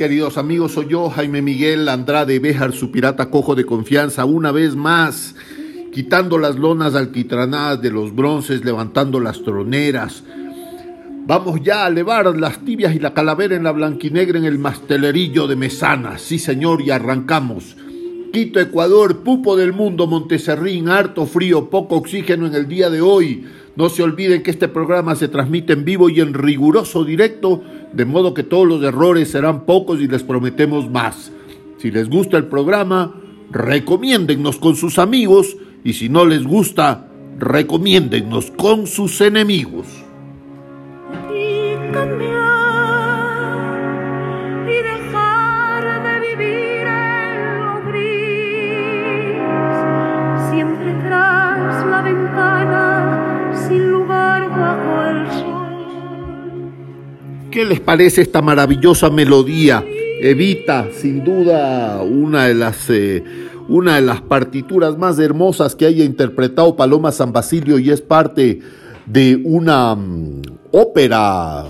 queridos amigos? Soy yo, Jaime Miguel Andrade Béjar, su pirata cojo de confianza, una vez más, quitando las lonas alquitranadas de los bronces, levantando las troneras. Vamos ya a elevar las tibias y la calavera en la blanquinegra en el mastelerillo de Mesana. Sí, señor, y arrancamos. Quito, Ecuador, pupo del mundo, Monteserrín, harto frío, poco oxígeno en el día de hoy. No se olviden que este programa se transmite en vivo y en riguroso directo, de modo que todos los errores serán pocos y les prometemos más. Si les gusta el programa, recomiéndennos con sus amigos y si no les gusta, recomiéndennos con sus enemigos. ¿Qué les parece esta maravillosa melodía? Evita, sin duda, una de las, eh, una de las partituras más hermosas que haya interpretado Paloma San Basilio y es parte de una mm, ópera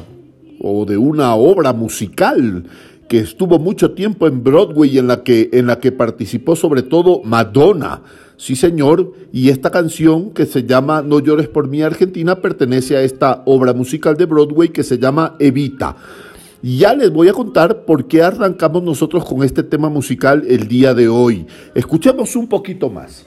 o de una obra musical que estuvo mucho tiempo en Broadway en la que, en la que participó sobre todo Madonna. Sí, señor, y esta canción que se llama No llores por mí Argentina pertenece a esta obra musical de Broadway que se llama Evita. Ya les voy a contar por qué arrancamos nosotros con este tema musical el día de hoy. Escuchemos un poquito más.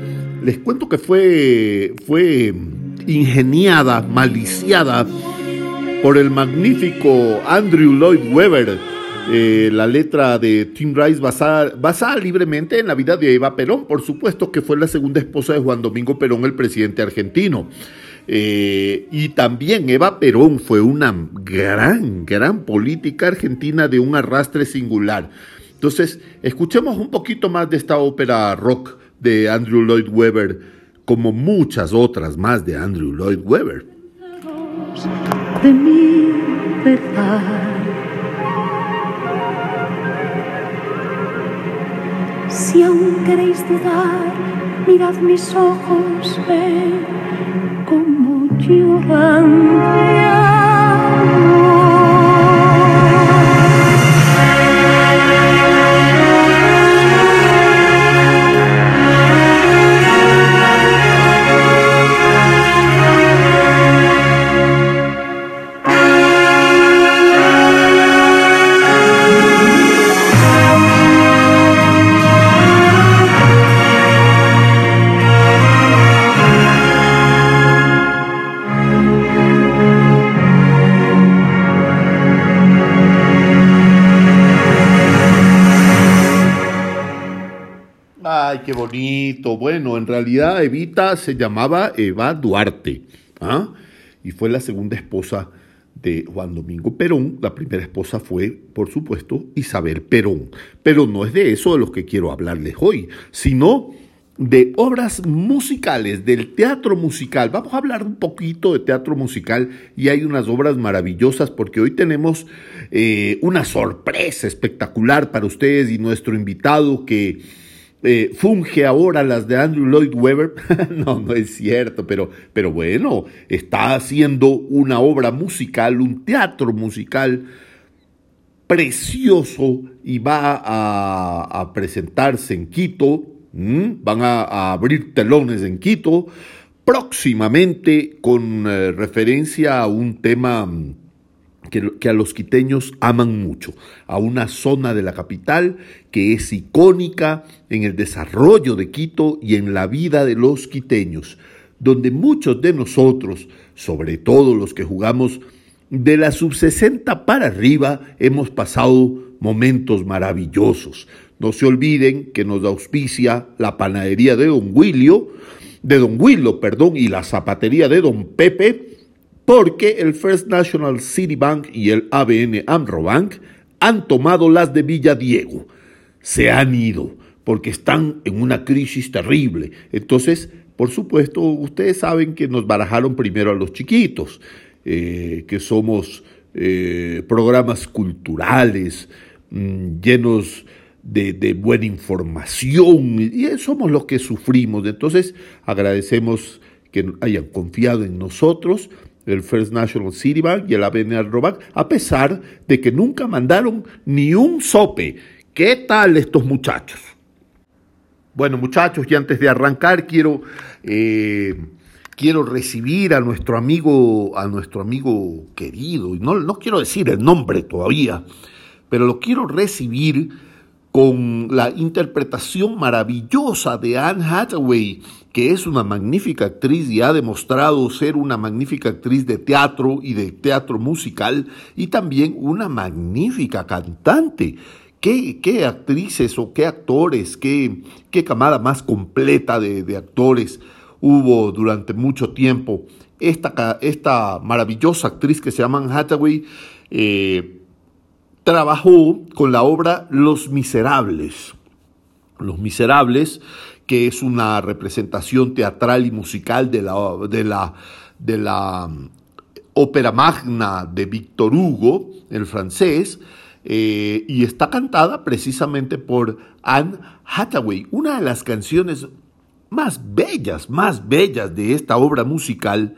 les cuento que fue, fue ingeniada, maliciada por el magnífico Andrew Lloyd Webber. Eh, la letra de Tim Rice basada, basada libremente en la vida de Eva Perón, por supuesto que fue la segunda esposa de Juan Domingo Perón, el presidente argentino. Eh, y también Eva Perón fue una gran, gran política argentina de un arrastre singular. Entonces, escuchemos un poquito más de esta ópera rock de Andrew Lloyd Webber, como muchas otras más de Andrew Lloyd Webber. De mi Si aún queréis dudar, mirad mis ojos, como lloran. Qué bonito. Bueno, en realidad Evita se llamaba Eva Duarte. ¿ah? Y fue la segunda esposa de Juan Domingo Perón. La primera esposa fue, por supuesto, Isabel Perón. Pero no es de eso de lo que quiero hablarles hoy, sino de obras musicales, del teatro musical. Vamos a hablar un poquito de teatro musical y hay unas obras maravillosas porque hoy tenemos eh, una sorpresa espectacular para ustedes y nuestro invitado que eh, funge ahora las de Andrew Lloyd Webber. no, no es cierto, pero, pero bueno, está haciendo una obra musical, un teatro musical precioso y va a, presentarse en Quito. Van a, abrir telones en Quito próximamente con eh, referencia a un tema que, a los quiteños aman mucho, a una zona de la capital que es icónica en el desarrollo de Quito y en la vida de los quiteños, donde muchos de nosotros, sobre todo los que jugamos de la sub-60 para arriba, hemos pasado momentos maravillosos. No se olviden que nos auspicia la panadería de Don Wilio, de Don Willo, perdón, y la zapatería de Don Pepe, porque el First National City Bank y el ABN Amro Bank han tomado las de Villa Diego. Se han ido porque están en una crisis terrible. Entonces, por supuesto, ustedes saben que nos barajaron primero a los chiquitos, eh, que somos eh, programas culturales mm, llenos de, de, buena información y somos los que sufrimos. Entonces, agradecemos que hayan confiado en nosotros el First National City Bank y el ABN Robank, a pesar de que nunca mandaron ni un sope. ¿Qué tal estos muchachos? Bueno, muchachos, y antes de arrancar quiero eh, quiero recibir a nuestro amigo a nuestro amigo querido. No, no quiero decir el nombre todavía, pero lo quiero recibir con la interpretación maravillosa de Anne Hathaway que es una magnífica actriz y ha demostrado ser una magnífica actriz de teatro y de teatro musical y también una magnífica cantante. ¿Qué, qué actrices o qué actores, qué, qué camada más completa de, actores hubo durante mucho tiempo? Esta, esta, maravillosa actriz que se llama Hathaway eh, trabajó con la obra Los Miserables. Los Miserables que es una representación teatral y musical de la, de la, de la mm, ópera magna de Víctor Hugo, el francés, eh, y está cantada precisamente por Anne Hathaway, una de las canciones más bellas, más bellas de esta obra musical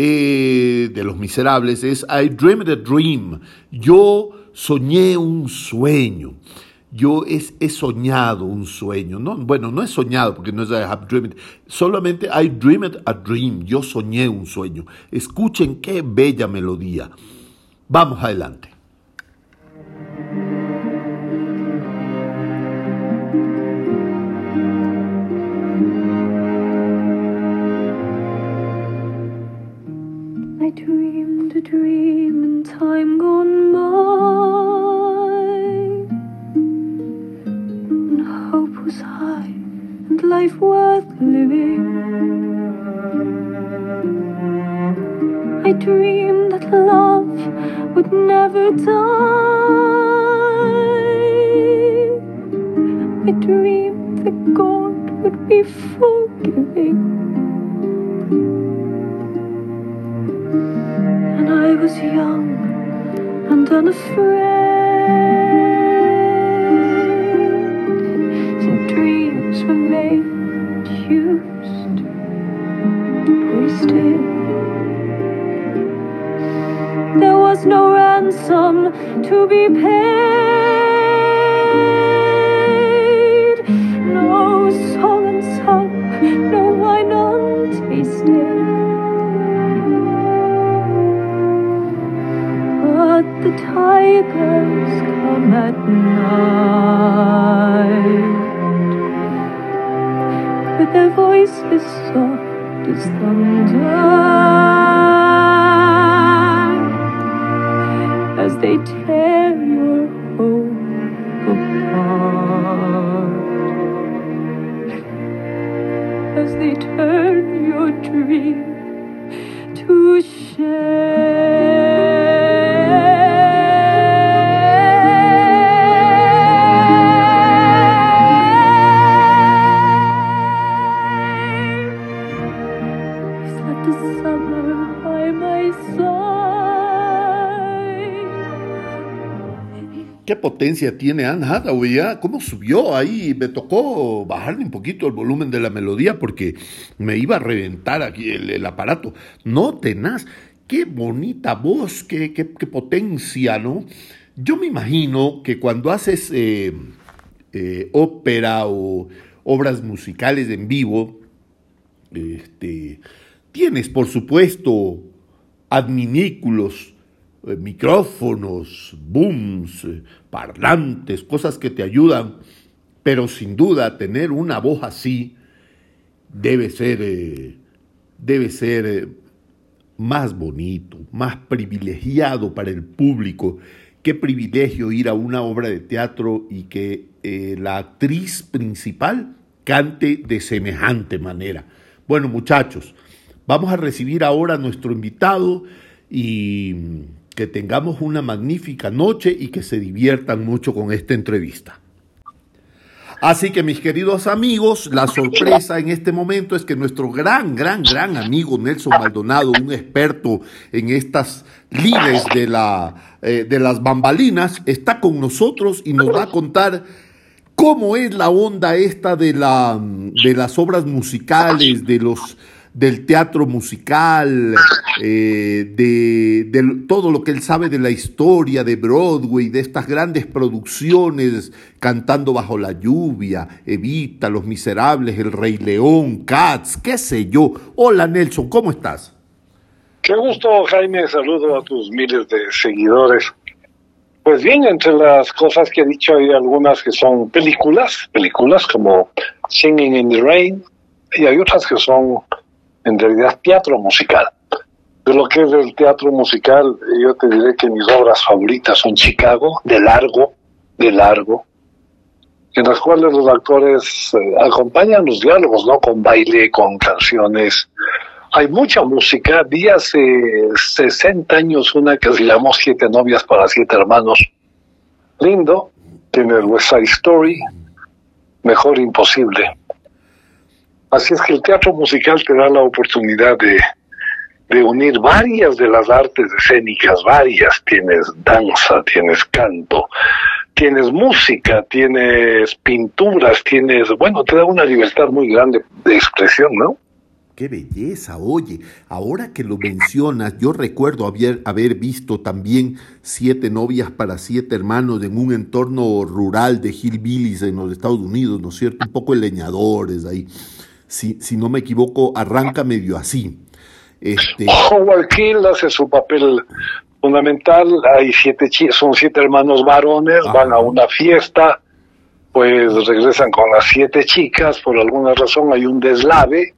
eh, de Los Miserables es I Dreamed a Dream, yo soñé un sueño yo he soñado un sueño. No, bueno, no he soñado porque no es I have dreamed. Solamente I dreamed a dream. Yo soñé un sueño. Escuchen qué bella melodía. Vamos adelante. A dream in time gone by. And hope was high and life worth living. I dreamed that love would never die. I dreamed that God would be forgiving. And I was young and unafraid. So dreams were made used, wasted. There was no ransom to be paid, no song unsung, no wine untasted. Tigers come at night. With their voices soft as thunder. As they tear your hope apart. As they turn your dream potencia tiene Anne Hathaway, ¿ya? ¿Cómo subió ahí? Me tocó bajarle un poquito el volumen de la melodía porque me iba a reventar aquí el, aparato. No tenaz, qué bonita voz, qué, qué, potencia, ¿no? Yo me imagino que cuando haces eh, eh, ópera o obras musicales en vivo, este, tienes, por supuesto, adminículos, micrófonos, booms, eh, parlantes, cosas que te ayudan, pero sin duda tener una voz así debe ser, eh, debe ser más bonito, más privilegiado para el público. Qué privilegio ir a una obra de teatro y que la actriz principal cante de semejante manera. Bueno, muchachos, vamos a recibir ahora a nuestro invitado y que tengamos una magnífica noche y que se diviertan mucho con esta entrevista. Así que mis queridos amigos, la sorpresa en este momento es que nuestro gran, gran, gran amigo Nelson Maldonado, un experto en estas lides de, la, eh, de las bambalinas, está con nosotros y nos va a contar cómo es la onda esta de, la, de las obras musicales, de los del teatro musical, eh, de, todo lo que él sabe de la historia de Broadway, de estas grandes producciones, Cantando bajo la lluvia, Evita, Los Miserables, El Rey León, Cats, qué sé yo. Hola Nelson, ¿cómo estás? Qué gusto Jaime, saludo a tus miles de seguidores. Pues bien, entre las cosas que he dicho hay algunas que son películas, películas como Singing in the Rain, y hay otras que son en realidad teatro musical. De lo que es el teatro musical, yo te diré que mis obras favoritas son Chicago, de largo, de largo, en las cuales los actores eh, acompañan los diálogos, ¿no? Con baile, con canciones. Hay mucha música. Vi hace 60 años una que se llamó Siete novias para siete hermanos. Lindo. Tiene el West Side Story. Mejor imposible. Así es que el teatro musical te da la oportunidad de, unir varias de las artes escénicas, varias. Tienes danza, tienes canto, tienes música, tienes pinturas, tienes, bueno, te da una libertad muy grande de expresión, ¿no? Qué belleza, oye, ahora que lo mencionas, yo recuerdo haber, haber visto también siete novias para siete hermanos en un entorno rural de hillbillies en los Estados Unidos, ¿no es cierto? Un poco de leñadores ahí si, si no me equivoco, arranca medio así. Este... Howard Kill hace su papel fundamental, hay siete son siete hermanos varones, van a una fiesta, pues regresan con las siete chicas, por alguna razón hay un deslave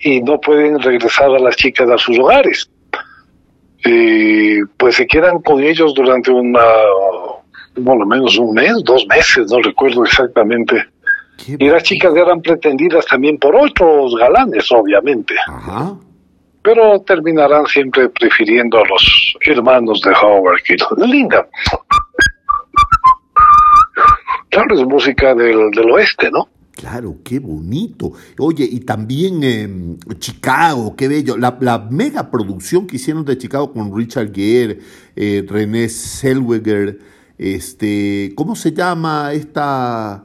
y no pueden regresar a las chicas a sus hogares. Y pues se quedan con ellos durante una, por lo menos un mes, dos meses, no recuerdo exactamente y las chicas eran pretendidas también por otros galanes, obviamente. Pero terminarán siempre prefiriendo a los hermanos de Howard Linda. Claro, es música del, del oeste, ¿no? Claro, qué bonito. Oye, y también em, Chicago, qué bello. La, la, mega producción que hicieron de Chicago con Richard Gere, eh, René Zellweger, este, ¿cómo se llama esta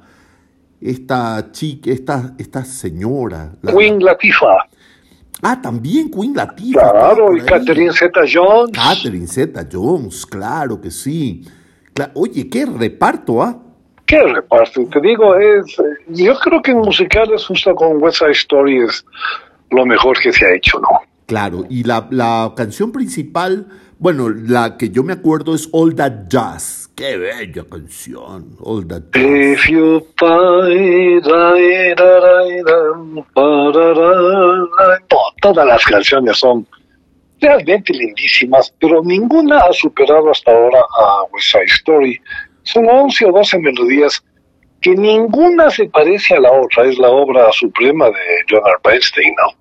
esta chica, esta, esta señora. Queen Latifah. Ah, también Queen Latifah. Claro, y Catherine Zeta Jones. Catherine Zeta Jones, claro que sí. Oye, qué reparto, ¿ah? Qué reparto, te digo, es, yo creo que en musicales justo con West Side Story es lo mejor que se ha hecho, ¿no? Claro, y la, la canción principal, bueno, la que yo me acuerdo es All That Jazz Qué bella canción. All that If todas las canciones son realmente lindísimas, pero ninguna ha superado hasta ahora a West Side Story. Son 11 o 12 melodías que ninguna se parece a la otra. Es la obra suprema de Leonard Bernstein, ¿no?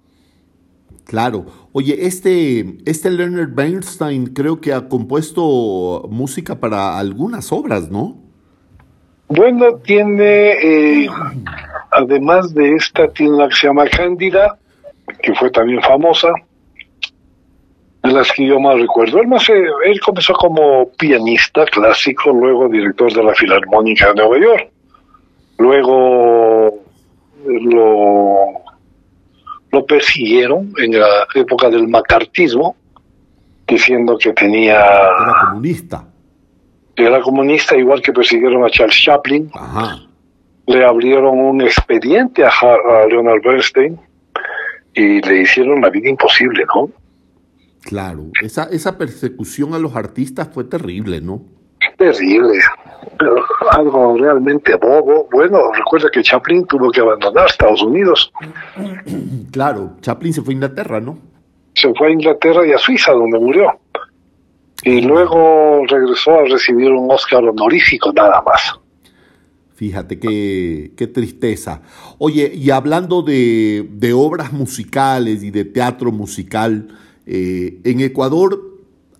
Claro. Oye, este, este Leonard Bernstein creo que ha compuesto música para algunas obras, ¿no? Bueno, tiene, eh, además de esta, tiene una que se llama Cándida, que fue también famosa. de las que yo más recuerdo. Él, más, él comenzó como pianista clásico, luego director de la Filarmónica de Nueva York. Luego lo, lo persiguieron en la época del macartismo, diciendo que tenía... Era comunista. Era comunista, igual que persiguieron a Charles Chaplin. Ajá. Le abrieron un expediente a, a Leonard Bernstein y le hicieron la vida imposible, ¿no? Claro, esa, esa persecución a los artistas fue terrible, ¿no? Terrible, pero algo realmente bobo. Bueno, recuerda que Chaplin tuvo que abandonar Estados Unidos. Claro, Chaplin se fue a Inglaterra, ¿no? Se fue a Inglaterra y a Suiza, donde murió. Y luego regresó a recibir un Oscar honorífico, nada más. Fíjate qué, qué tristeza. Oye, y hablando de, de obras musicales y de teatro musical, eh, en Ecuador,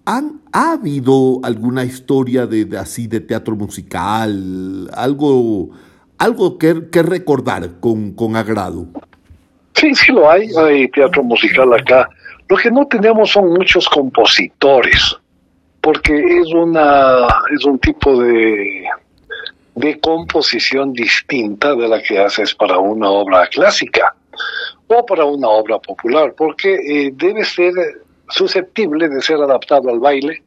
¿han, ¿ha habido alguna historia de, así de teatro musical? Algo, algo que, que recordar con, con agrado. Sí, sí lo hay, hay teatro musical acá. Lo que no tenemos son muchos compositores, porque es una es un tipo de de composición distinta de la que haces para una obra clásica o para una obra popular, porque eh, debe ser susceptible de ser adaptado al baile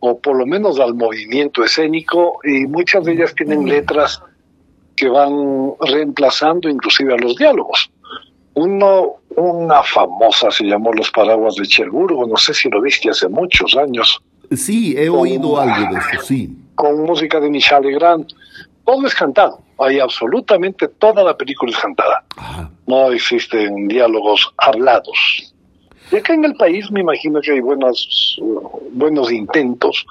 o por lo menos al movimiento escénico y muchas de ellas tienen letras que van reemplazando inclusive a los diálogos. Uno, una famosa se llamó Los Paraguas de Cherburgo, no sé si lo viste hace muchos años. Sí, he con, oído algo de eso, sí. Con música de Michel Legrand. Todo es cantado, hay absolutamente toda la película es cantada. Ajá. No existen diálogos hablados. Y acá en el país me imagino que hay buenos, intentos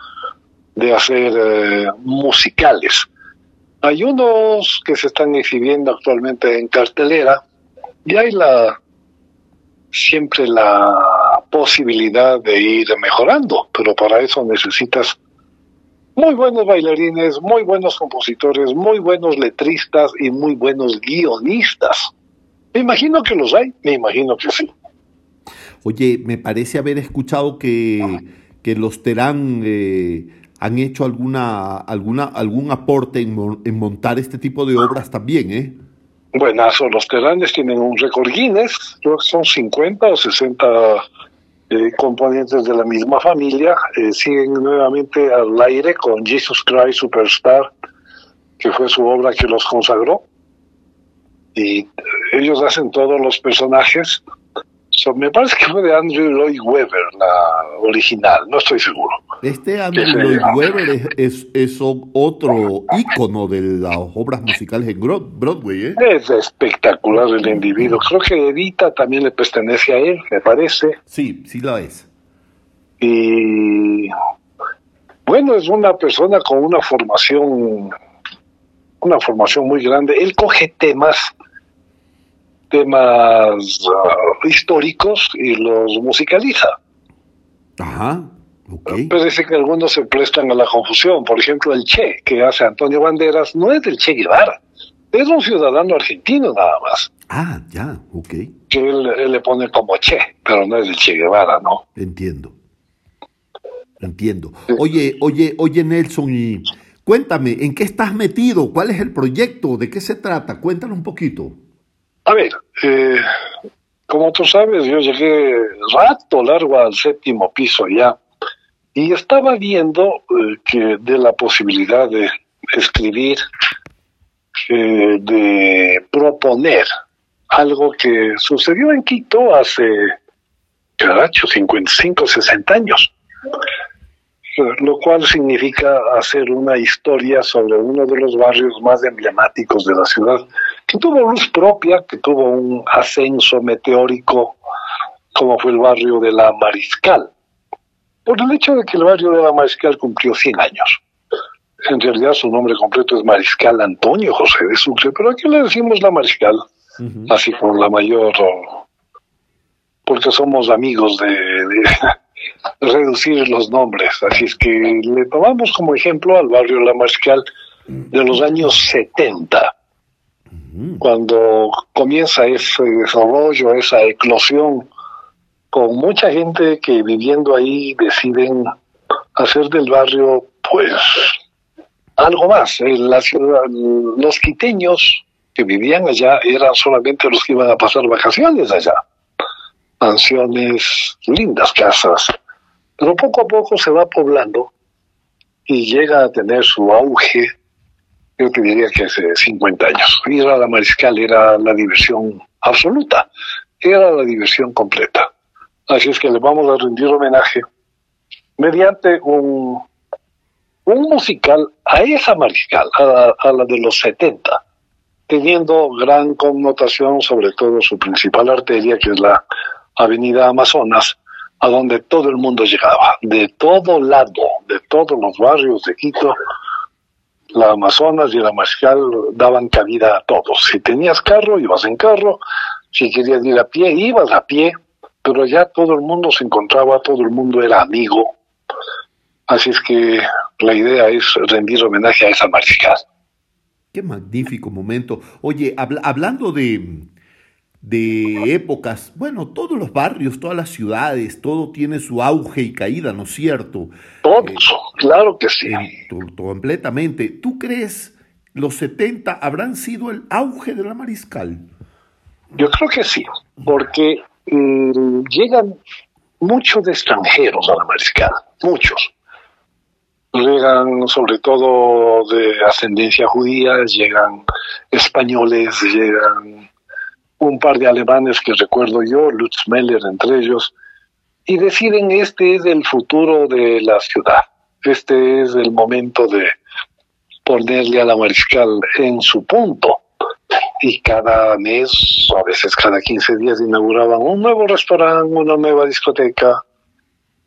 de hacer eh, musicales. Hay unos que se están exhibiendo actualmente en cartelera y hay la siempre la posibilidad de ir mejorando, pero para eso necesitas muy buenos bailarines, muy buenos compositores, muy buenos letristas y muy buenos guionistas. Me imagino que los hay, me imagino que sí. Oye, me parece haber escuchado que, que los Terán eh, han hecho alguna, alguna, algún aporte en, montar este tipo de obras también, ¿eh? Buenazo, los Teranes tienen un récord Guinness, creo que son 50 o 60 eh, componentes de la misma familia, eh, siguen nuevamente al aire con Jesus Christ Superstar, que fue su obra que los consagró. Y ellos hacen todos los personajes So, me parece que fue de Andrew Lloyd Webber, la original, no estoy seguro. Este Andrew Lloyd Webber es, es, es, otro ícono de las obras musicales en Broadway. ¿eh? Es espectacular el individuo. Creo que Edita también le pertenece a él, me parece. Sí, sí lo es. Y bueno, es una persona con una formación, una formación muy grande. Él coge temas temas uh, históricos y los musicaliza. Ajá. Okay. Parece que algunos se prestan a la confusión. Por ejemplo, el Che que hace Antonio Banderas no es del Che Guevara, es un ciudadano argentino nada más. Ah, ya, ok. Que él, él le pone como Che, pero no es del Che Guevara, ¿no? Entiendo. Entiendo. Oye, oye, oye, Nelson, y cuéntame, ¿en qué estás metido? ¿Cuál es el proyecto? ¿De qué se trata? Cuéntanos un poquito. A ver, eh, como tú sabes, yo llegué rato largo al séptimo piso ya y estaba viendo eh, que de la posibilidad de escribir, eh, de proponer algo que sucedió en Quito hace, caracho, 55, 60 años lo cual significa hacer una historia sobre uno de los barrios más emblemáticos de la ciudad, que tuvo luz propia, que tuvo un ascenso meteórico, como fue el barrio de la Mariscal, por el hecho de que el barrio de la Mariscal cumplió 100 años. En realidad su nombre completo es Mariscal Antonio José de Sucre, pero aquí le decimos la Mariscal, uh -huh. así con la mayor, porque somos amigos de, de reducir los nombres. Así es que le tomamos como ejemplo al barrio La Mariscal de los años 70, cuando comienza ese desarrollo, esa eclosión con mucha gente que viviendo ahí deciden hacer del barrio, pues, algo más. En la ciudad, los quiteños que vivían allá eran solamente los que iban a pasar vacaciones allá. Mansiones, lindas casas. Pero poco a poco se va poblando y llega a tener su auge, yo te diría que hace 50 años. Ir a la Mariscal era la diversión absoluta, era la diversión completa. Así es que le vamos a rendir homenaje mediante un, un musical a esa mariscal, a la, de los 70, teniendo gran connotación, sobre todo su principal arteria, que es la Avenida Amazonas, a donde todo el mundo llegaba, de todo lado, de todos los barrios de Quito, la Amazonas y la Mariscal daban cabida a todos. Si tenías carro, ibas en carro, si querías ir a pie, ibas a pie, pero ya todo el mundo se encontraba, todo el mundo era amigo, Así es que la idea es rendir homenaje a esa mariscal. Qué magnífico momento. Oye, hablando de, de épocas, bueno, todos los barrios, todas las ciudades, todo tiene su auge y caída, ¿no es cierto? Todo, eh, claro que sí. completamente. ¿Tú crees los 70 habrán sido el auge de la mariscal? Yo creo que sí, porque mm, llegan muchos extranjeros a la mariscal, muchos llegan sobre todo de ascendencia judía, llegan españoles, llegan un par de alemanes que recuerdo yo, Lutz Meller entre ellos, y deciden este es el futuro de la ciudad, este es el momento de ponerle a la mariscal en su punto. Y cada mes, a veces cada 15 días, inauguraban un nuevo restaurante, una nueva discoteca,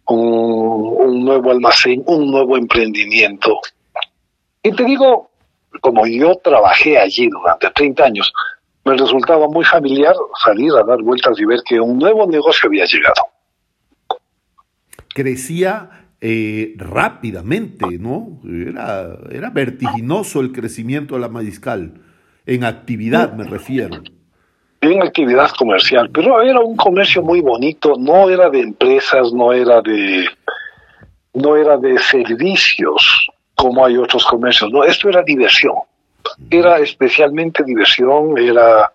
un, nuevo almacén, un nuevo emprendimiento. Y te digo, como yo trabajé allí durante 30 años, me resultaba muy familiar salir a dar vueltas y ver que un nuevo negocio había llegado. Crecía eh, rápidamente, ¿no? Era, era vertiginoso el crecimiento de la mariscal, en actividad me refiero en actividad comercial, pero era un comercio muy bonito, no era de empresas, no era de no era de servicios como hay otros comercios, no, esto era diversión. Era especialmente diversión, era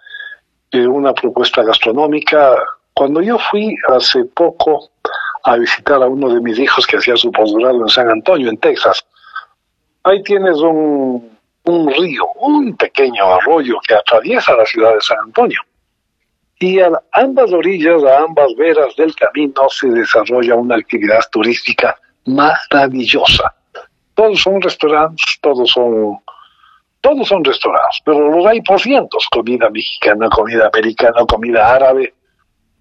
eh, una propuesta gastronómica. Cuando yo fui hace poco a visitar a uno de mis hijos que hacía su posgrado en San Antonio, en Texas, ahí tienes un, un río, un pequeño arroyo que atraviesa la ciudad de San Antonio y a ambas orillas, a ambas veras del camino se desarrolla una actividad turística maravillosa. Todos son restaurantes, todos son todos son restaurantes, pero los hay por cientos, comida mexicana, comida americana, comida árabe.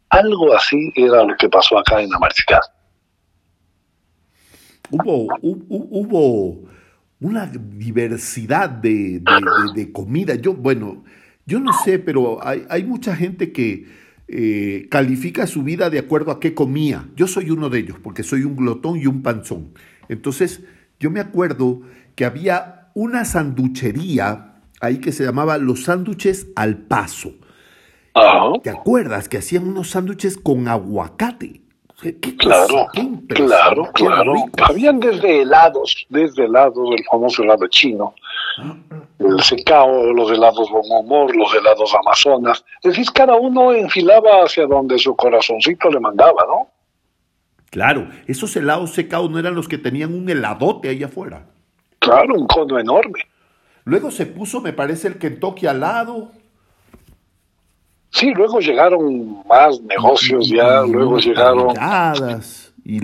Algo así era lo que pasó acá en Amarizcal. Hubo, hubo, una diversidad de, de comida. Yo, bueno, yo no sé, pero hay, mucha gente que eh, califica su vida de acuerdo a qué comía. Yo soy uno de ellos, porque soy un glotón y un panzón. Entonces, yo me acuerdo que había una sanduchería ahí que se llamaba Los Sándwiches al Paso. ¿Te acuerdas que hacían unos sándwiches con aguacate? claro, claro, claro. Habían desde helados, desde helados, el famoso helado chino, el secao, los helados Bomomor, los helados Amazonas. Es decir, cada uno enfilaba hacia donde su corazoncito le mandaba, ¿no? Claro, esos helados secados no eran los que tenían un heladote ahí afuera. Claro, un cono enorme. Luego se puso, me parece, el Kentucky al lado. Sí, luego llegaron más negocios ya, luego llegaron... Y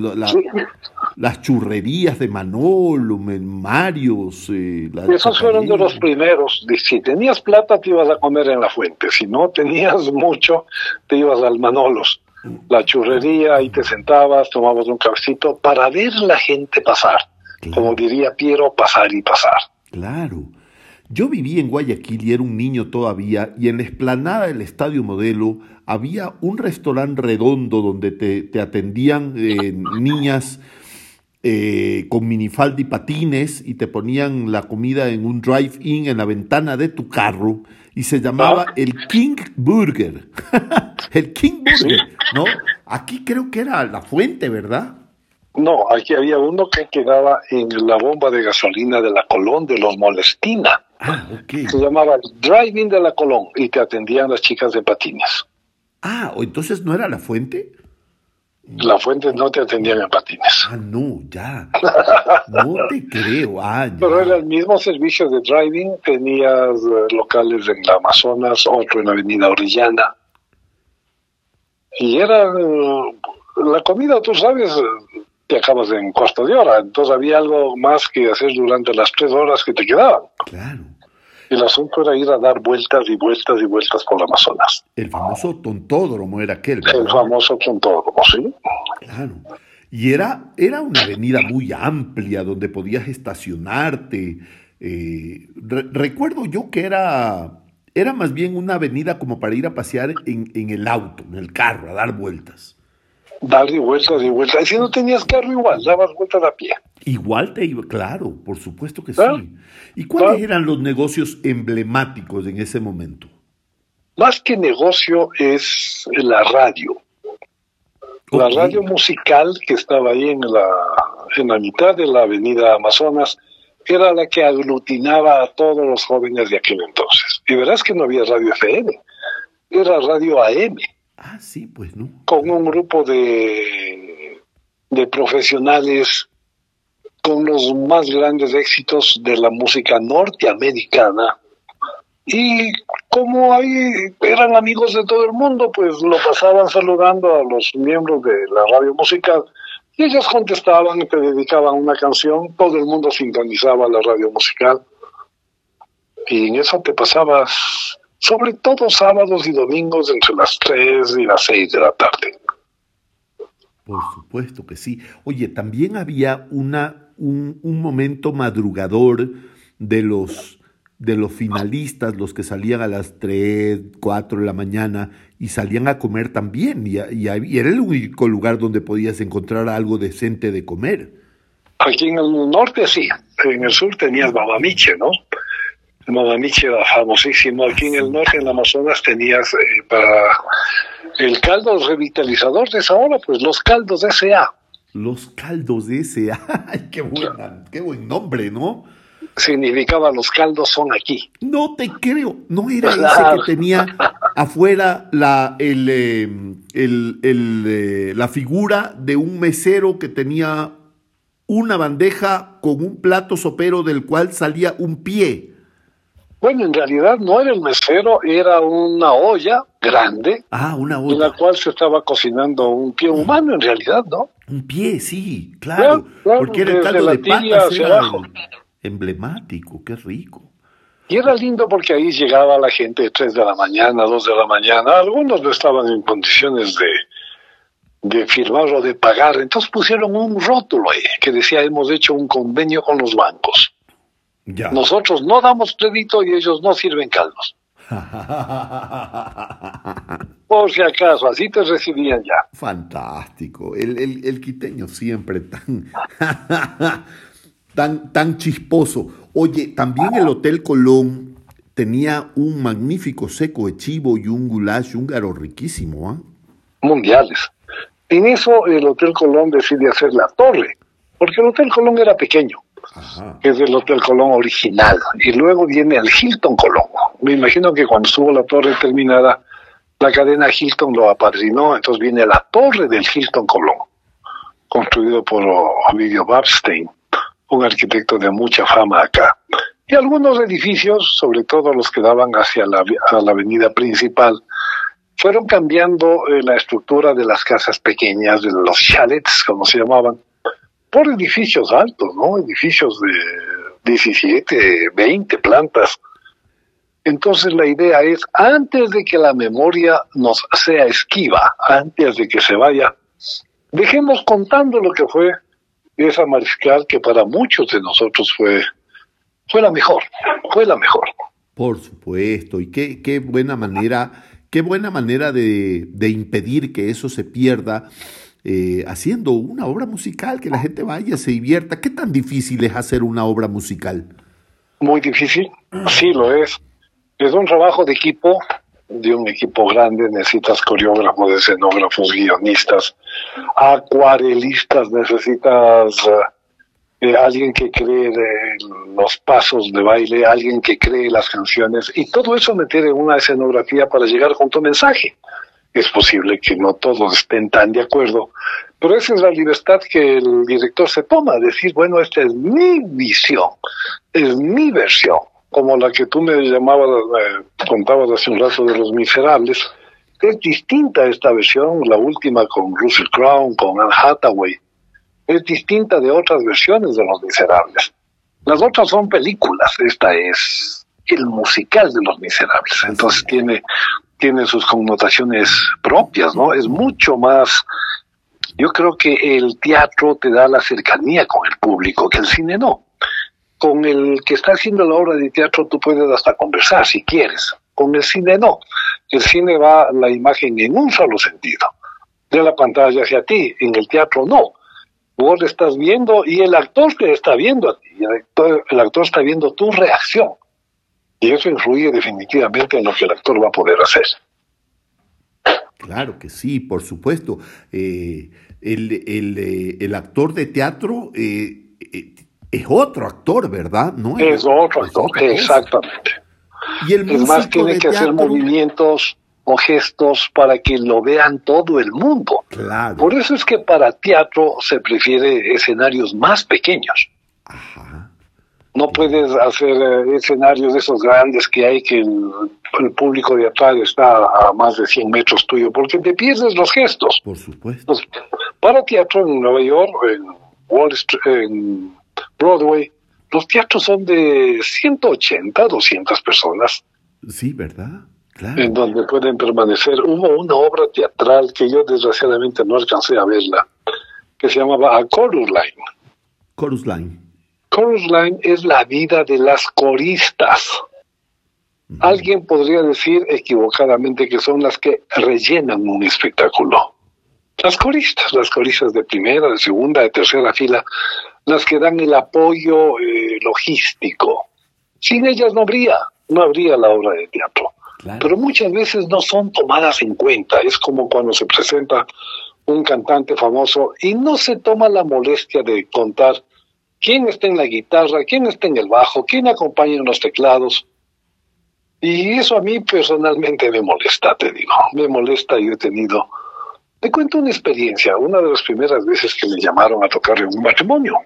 las churrerías de Manolo, Marios. Eh, Esos fueron de los primeros. Si tenías plata, te ibas a comer en la fuente. Si no tenías mucho, te ibas al Manolos. La churrería, ahí te sentabas, tomabas un cafecito para ver la gente pasar. Como diría Piero, pasar y pasar. Claro. Yo viví en Guayaquil y era un niño todavía, y en la explanada del Estadio Modelo había un restaurante redondo donde te, atendían eh, niñas eh, con minifalda y patines y te ponían la comida en un drive-in en la ventana de tu carro y se llamaba ah. el King Burger. el King Burger, ¿no? Aquí creo que era la fuente, ¿verdad? No, aquí había uno que quedaba en la bomba de gasolina de la Colón de los Molestina. Ah. Se llamaba Driving de la Colón y te atendían las chicas de patines. Ah, ¿o entonces no era la fuente? La fuente no te atendían en patines. Ah, no, ya. No te creo. Ah, ya. Pero era el mismo servicio de driving. Tenías eh, locales en la Amazonas, otro en la Avenida Orellana. Y era eh, la comida, tú sabes, te acabas en cuarto de hora. Entonces había algo más que hacer durante las tres horas que te quedaban. Claro. El asunto era ir a dar vueltas y vueltas y vueltas por Amazonas. El famoso tontódromo era aquel, El famoso Tontódromo, ¿sí? Claro. Y era, era una avenida muy amplia donde podías estacionarte. eh, re- recuerdo yo que era, era más bien una avenida como para ir a pasear en, en el auto, en el carro, a dar vueltas. Darle vueltas y vueltas. Y si no tenías carro igual, dabas vueltas a pie. Igual te iba, claro, por supuesto que sí. ¿Y cuáles eran los negocios emblemáticos en ese momento? Más que negocio es la radio. La radio musical que estaba ahí en la, en la mitad de la avenida Amazonas era la que aglutinaba a todos los jóvenes de aquel entonces. Y verás que no había radio FM, era radio AM, Ah, sí, pues no. con un grupo de, de profesionales con los más grandes éxitos de la música norteamericana. Y como ahí eran amigos de todo el mundo, pues lo pasaban saludando a los miembros de la radio musical. Y ellos contestaban y te dedicaban una canción, todo el mundo sintonizaba la radio musical. Y en eso te pasabas, sobre todo sábados y domingos, entre las 3 y las 6 de la tarde. Por supuesto que sí. Oye, también había una, un, un momento madrugador de los, de los finalistas, los que salían a las 3, 4 de la mañana y salían a comer también. Y, y y era el único lugar donde podías encontrar algo decente de comer. Aquí en el norte sí, en el sur tenías Babamiche, ¿no? Era famosísimo. Aquí en el norte, en el Amazonas, tenías eh, para el caldo revitalizador de esa hora, pues los caldos S.A. Los caldos de ese. ¡Ay, qué, buena, qué buen nombre, ¿no? Significaba los caldos son aquí. No te creo. No era ese que tenía afuera la, el, eh, el- el, eh, la figura de un mesero que tenía una bandeja con un plato sopero del cual salía un pie. Bueno, en realidad no era el mesero, era una olla grande Ah, una en la olla. cual se estaba cocinando un pie humano, en realidad, ¿no? Un pie, sí, claro. Claro, claro, porque era el caldo de patas, era abajo. emblemático, qué rico. Y era lindo porque ahí llegaba la gente de 3 de la mañana, 2 de la mañana. Algunos no estaban en condiciones de, de firmar o de pagar. Entonces pusieron un rótulo ahí que decía, hemos hecho un convenio con los bancos. Ya. Nosotros no damos crédito y ellos no sirven caldos. Por si acaso, así te recibían ya. Fantástico. El, el- el quiteño siempre tan, tan, tan chisposo. Oye, también el Hotel Colón tenía un magnífico seco de chivo y un goulash húngaro riquísimo. ¿ah? Mundiales. En eso el Hotel Colón decide hacer la torre, porque el Hotel Colón era pequeño. Es el Hotel Colón original. Y luego viene el Hilton Colón. Me imagino que cuando estuvo la torre terminada, la cadena Hilton lo apadrinó, entonces viene la torre del Hilton Colón, construido por Ovidio Babstein, un arquitecto de mucha fama acá. Y algunos edificios, sobre todo los que daban hacia la avenida principal, fueron cambiando eh, la estructura de las casas pequeñas, de los chalets, como se llamaban, por edificios altos, ¿no? Edificios de 17, 20 plantas. Entonces la idea es, antes de que la memoria nos sea esquiva, antes de que se vaya, dejemos contando lo que fue esa mariscal que para muchos de nosotros fue, fue la mejor, fue la mejor. Por supuesto. Y qué, qué buena manera, qué buena manera de, de impedir que eso se pierda. Eh, haciendo una obra musical, que la gente vaya, se divierta. ¿Qué tan difícil es hacer una obra musical? Muy difícil, sí lo es. Es un trabajo de equipo de un equipo grande necesitas coreógrafos, escenógrafos, guionistas, acuarelistas, necesitas eh, eh, alguien que cree los pasos de baile, alguien que cree las canciones y todo eso meter en una escenografía para llegar con tu mensaje. Es posible que no todos estén tan de acuerdo, pero esa es la libertad que el director se toma, decir, bueno, esta es mi visión, es mi versión como la que tú me llamabas, contabas hace un rato de Los Miserables, es distinta esta versión, la última con Russell Crowe, con Anne Hathaway, es distinta de otras versiones de Los Miserables. Las otras son películas, esta es el musical de Los Miserables, entonces tiene, tiene sus connotaciones propias, ¿no? Es mucho más... Yo creo que el teatro te da la cercanía con el público, que el cine no con el que está haciendo la obra de teatro tú puedes hasta conversar si quieres. Con el cine no. El cine va la imagen en un solo sentido. De la pantalla hacia ti. En el teatro no. Vos estás viendo y el actor te está viendo a ti. El actor está viendo tu reacción. Y eso influye definitivamente en lo que el actor va a poder hacer. Claro que sí, por supuesto. Eh, el, el, eh, el, actor de teatro eh, es otro actor, ¿verdad? No es, otro actor, exactamente. Y el es más, tiene que hacer movimientos o gestos para que lo vean todo el mundo. Claro. Por eso es que para teatro se prefiere escenarios más pequeños. Ajá. No puedes hacer eh, escenarios de esos grandes que hay que el, público de atrás está a más de 100 metros tuyo, porque te pierdes los gestos. Por supuesto. para teatro en Nueva York, en Wall Street, en Broadway, los teatros son de 180, 200 personas. Sí, ¿verdad? Claro. En donde pueden permanecer. Hubo una obra teatral que yo desgraciadamente no alcancé a verla, que se llamaba A Chorus Line. Chorus Line. Chorus Line es la vida de las coristas. Alguien podría decir equivocadamente que son las que rellenan un espectáculo. Las coristas, las coristas de primera, de segunda, de tercera fila, las que dan el apoyo eh, logístico. Sin ellas no habría, no habría la obra de teatro. Pero muchas veces no son tomadas en cuenta. Es como cuando se presenta un cantante famoso y no se toma la molestia de contar quién está en la guitarra, quién está en el bajo, quién acompaña en los teclados. Y eso a mí personalmente me molesta, te digo, me molesta. Yo he tenido, te cuento una experiencia, una de las primeras veces que me llamaron a tocar en un matrimonio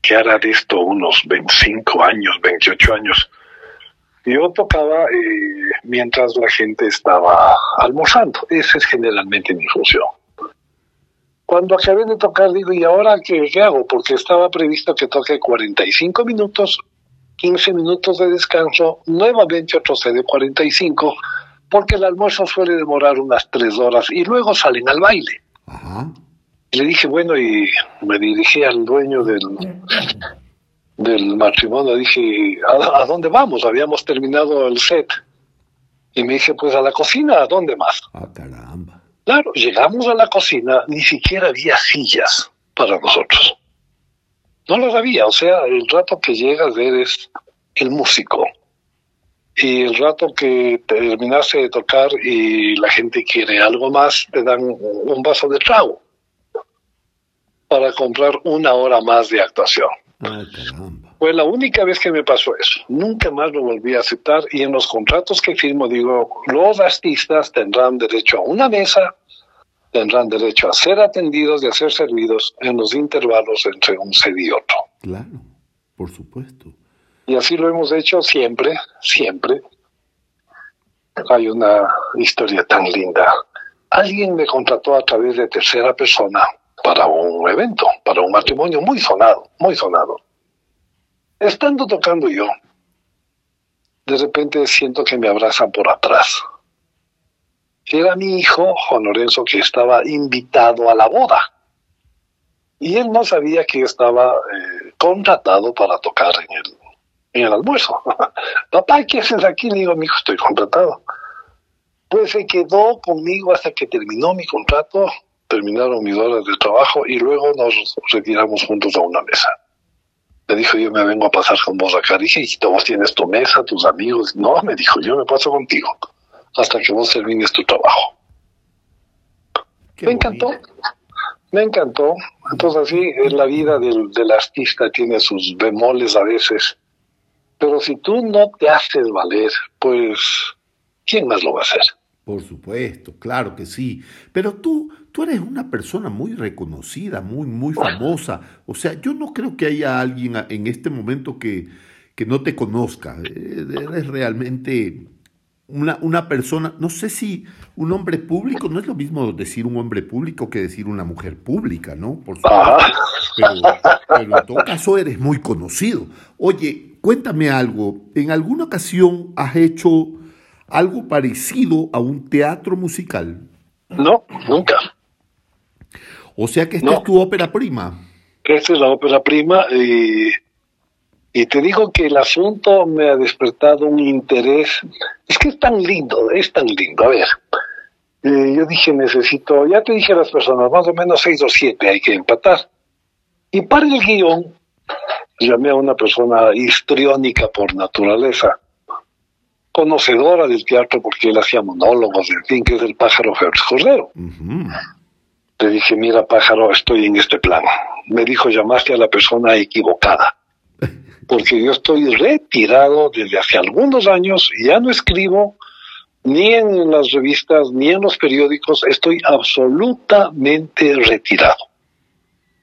que hará de esto unos 25 años, 28 años. Yo tocaba eh, mientras la gente estaba almorzando. Esa es generalmente mi función. Cuando acabé de tocar, digo, ¿y ahora qué, qué hago? Porque estaba previsto que toque 45 minutos, 15 minutos de descanso, nuevamente otro de 45, porque el almuerzo suele demorar unas 3 horas y luego salen al baile. Ajá le dije, bueno, y me dirigí al dueño del, del matrimonio, dije, ¿a, dónde vamos? Habíamos terminado el set. Y me dije, pues a la cocina, ¿a dónde más? Ah, caramba. Claro, llegamos a la cocina, ni siquiera había sillas para nosotros. No las había, o sea, el rato que llegas eres el músico. Y el rato que terminaste de tocar y la gente quiere algo más, te dan un vaso de trago para comprar una hora más de actuación. Fue la única vez que me pasó eso. Nunca más lo volví a aceptar y en los contratos que firmo digo, los artistas tendrán derecho a una mesa, tendrán derecho a ser atendidos y a ser servidos en los intervalos entre un set y otro. Claro, por supuesto. Y así lo hemos hecho siempre, siempre. Hay una historia tan linda. Alguien me contrató a través de tercera persona para un evento, para un matrimonio muy sonado, muy sonado. Estando tocando yo, de repente siento que me abrazan por atrás. Era mi hijo, Juan Lorenzo, que estaba invitado a la boda. Y él no sabía que estaba eh, contratado para tocar en el, en el almuerzo. Papá, ¿qué haces aquí? Le digo, mi hijo, estoy contratado. Pues se quedó conmigo hasta que terminó mi contrato terminaron mis horas de trabajo y luego nos retiramos juntos a una mesa. Le dijo, yo me vengo a pasar con vos acá. Dije, ¿y vos tienes tu mesa, tus amigos? No, me dijo, yo me paso contigo. hasta que vos termines tu trabajo. me encantó, me encantó. Entonces así es la vida del, del artista, tiene sus bemoles a veces. Pero si tú no te haces valer, pues, ¿quién más lo va a hacer? Por supuesto, claro que sí. Pero tú, tú eres una persona muy reconocida, muy, muy famosa. O sea, yo no creo que haya alguien en este momento que, que no te conozca. Eh, eres realmente una, una persona, no sé si un hombre público, no es lo mismo decir un hombre público que decir una mujer pública, ¿no? Por supuesto. pero en todo caso eres muy conocido. Oye, cuéntame algo. ¿En alguna ocasión has hecho algo parecido a un teatro musical? No, nunca. O sea que esta es tu ópera prima. Esta es la ópera prima y, y te digo que el asunto me ha despertado un interés. Es que es tan lindo, es tan lindo. A ver, eh, yo dije, necesito, ya te dije a las personas, más o menos seis o siete hay que empatar. Y para el guion, llamé a una persona histriónica por naturaleza conocedora del teatro porque él hacía monólogos, en fin, que es el pájaro Félix Cordero. Le dije, mira pájaro, estoy en este plan. Me dijo, llamaste a la persona equivocada. Porque yo estoy retirado desde hace algunos años, ya no escribo ni en las revistas, ni en los periódicos, estoy absolutamente retirado.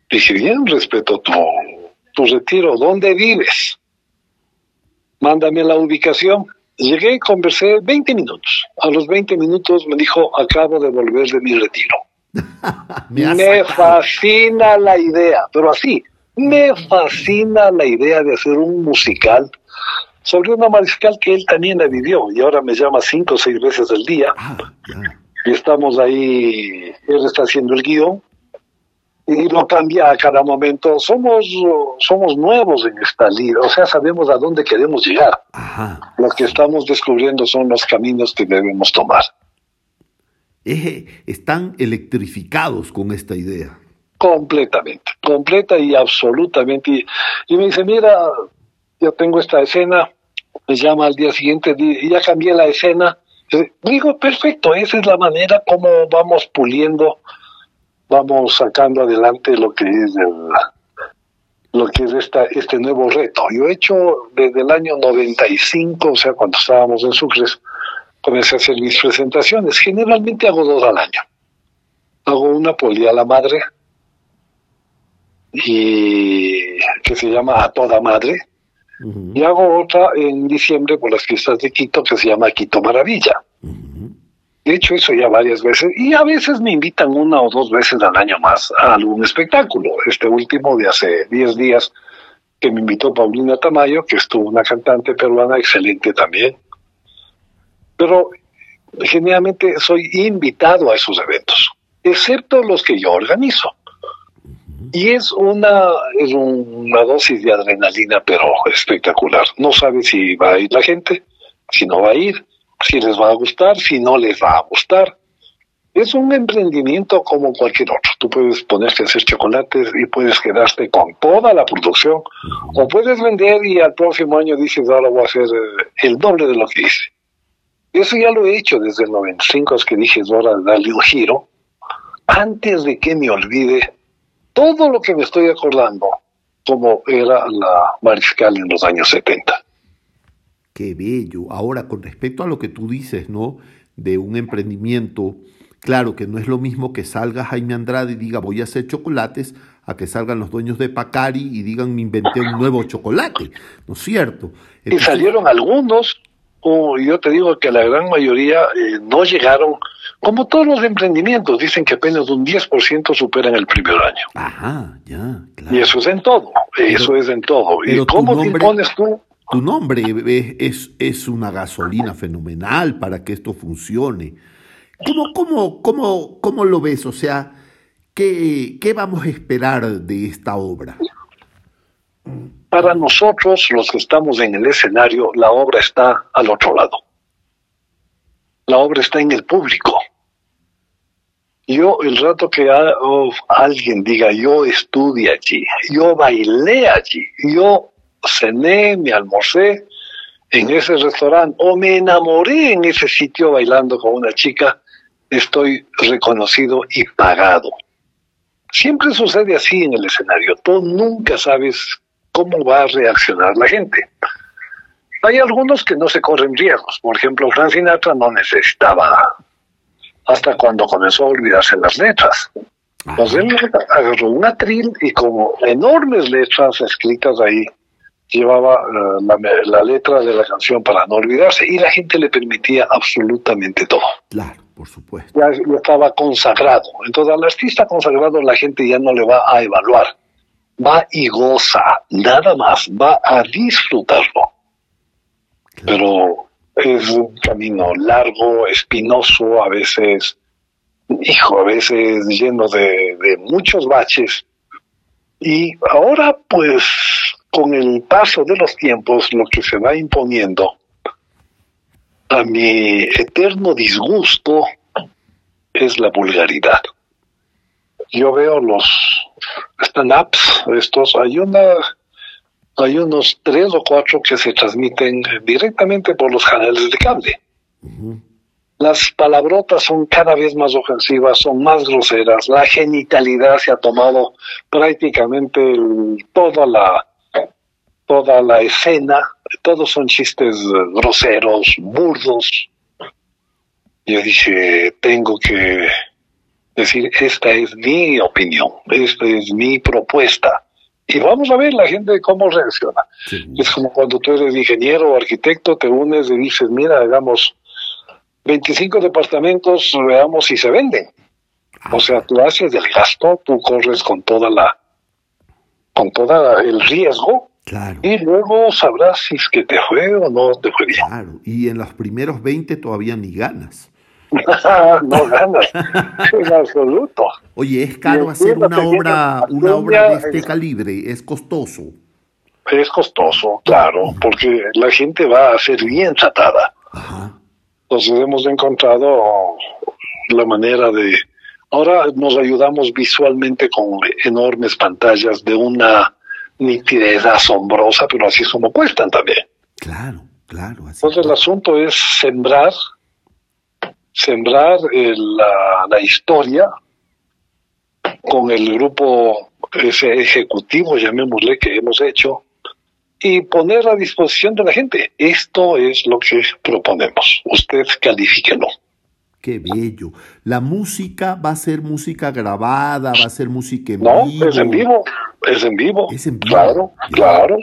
Dije, bien, respeto tu, tu retiro. ¿Dónde vives? Mándame la ubicación. Llegué y conversé 20 minutos. A los 20 minutos me dijo, acabo de volver de mi retiro. me, fascina la idea, pero así, me fascina la idea de hacer un musical sobre una mariscal que él también la vivió y ahora me llama cinco o seis veces al día. Ah, y estamos ahí, él está haciendo el guion y lo cambia a cada momento. Somos, somos nuevos en esta liga, o sea, sabemos a dónde queremos llegar. Lo que estamos descubriendo son los caminos que debemos tomar. Están electrificados con esta idea. Completamente, completa y absolutamente. Y, me dice, mira, yo tengo esta escena, me llama al día siguiente, y ya cambié la escena. Digo, perfecto, esa es la manera como vamos puliendo vamos sacando adelante lo que es lo que es esta, este nuevo reto. Yo he hecho desde el año 95, o sea, cuando estábamos en Sucres, comencé a hacer mis presentaciones. Generalmente hago dos al año. Hago una poli a la madre, y que se llama A Toda Madre, y hago otra en diciembre por las fiestas de Quito que se llama Quito Maravilla. De hecho, eso ya varias veces, y a veces me invitan una o dos veces al año más a algún espectáculo. Este último de hace 10 días que me invitó Paulina Tamayo, que estuvo una cantante peruana excelente también. Pero generalmente soy invitado a esos eventos, excepto los que yo organizo. Y es una, es una dosis de adrenalina, pero espectacular. No sabes si va a ir la gente, si no va a ir si les va a gustar, si no les va a gustar. Es un emprendimiento como cualquier otro. Tú puedes ponerte a hacer chocolates y puedes quedarte con toda la producción. O puedes vender y al próximo año dices, ahora voy a hacer eh, el doble de lo que hice. Eso ya lo he hecho desde el 95, es que dije, es hora de darle un giro. Antes de que me olvide todo lo que me estoy acordando, como era la mariscal en los años 70. Qué bello. Ahora, con respecto a lo que tú dices, ¿no? De un emprendimiento, claro que no es lo mismo que salga Jaime Andrade y diga voy a hacer chocolates, a que salgan los dueños de Pacari y digan me inventé un nuevo chocolate, ¿no es cierto? y salieron algunos, o yo te digo que la gran mayoría eh, no llegaron, como todos los emprendimientos, dicen que apenas un 10% superan el primer año. Ajá, ya, claro. Y eso es en todo, eso es en todo. ¿Y cómo te impones tú? Tu nombre es, es, una gasolina fenomenal para que esto funcione. ¿Cómo, cómo, cómo, cómo lo ves? O sea, ¿qué, ¿qué vamos a esperar de esta obra? Para nosotros, los que estamos en el escenario, la obra está al otro lado. La obra está en el público. Yo, el rato que alguien diga, yo estudié allí, yo bailé allí, yo cené, me almorcé en ese restaurante o me enamoré en ese sitio bailando con una chica, estoy reconocido y pagado. Siempre sucede así en el escenario. Tú nunca sabes cómo va a reaccionar la gente. Hay algunos que no se corren riesgos. Por ejemplo, Frank Sinatra no necesitaba hasta cuando comenzó a olvidarse las letras. Entonces él agarró un atril y como enormes letras escritas ahí, llevaba eh, la, letra de la canción para no olvidarse y la gente le permitía absolutamente todo. Claro, por supuesto. Ya, estaba consagrado. Entonces al artista consagrado la gente ya no le va a evaluar. Va y goza, nada más, va a disfrutarlo. Pero es un camino largo, espinoso, a veces, hijo, a veces lleno de, de muchos baches. Y ahora, pues, con el paso de los tiempos, lo que se va imponiendo, a mi eterno disgusto, es la vulgaridad. Yo veo los stand-ups, estos, hay una hay unos tres o cuatro que se transmiten directamente por los canales de cable. Las palabrotas son cada vez más ofensivas, son más groseras, la genitalidad se ha tomado prácticamente toda la toda la escena, todos son chistes groseros, burdos. Yo dije, tengo que decir, esta es mi opinión, esta es mi propuesta y vamos a ver la gente cómo reacciona. Es como cuando tú eres ingeniero o arquitecto, te unes y dices, mira, hagamos 25 departamentos, veamos si se venden. O sea, tú haces el gasto, tú corres con toda la, con toda el riesgo. Claro. Y luego sabrás si es que te fue o no te fue bien. Claro, y en los primeros 20 todavía ni ganas. no ganas, en absoluto. Oye, es caro hacer una obra, una obra de este calibre, es costoso. Es costoso, claro, porque la gente va a ser bien tratada. Entonces hemos encontrado la manera de... Ahora nos ayudamos visualmente con enormes pantallas de una nitidez asombrosa, pero así es como cuestan también. Claro, claro. Entonces el asunto es sembrar sembrar la, la, historia con el grupo ese ejecutivo, llamémosle, que hemos hecho, y poner a disposición de la gente. Esto es lo que proponemos. Usted califíquelo. Qué bello. La música va a ser música grabada, va a ser música en no, vivo. No, es en vivo, es en vivo. Es en vivo. Claro, claro.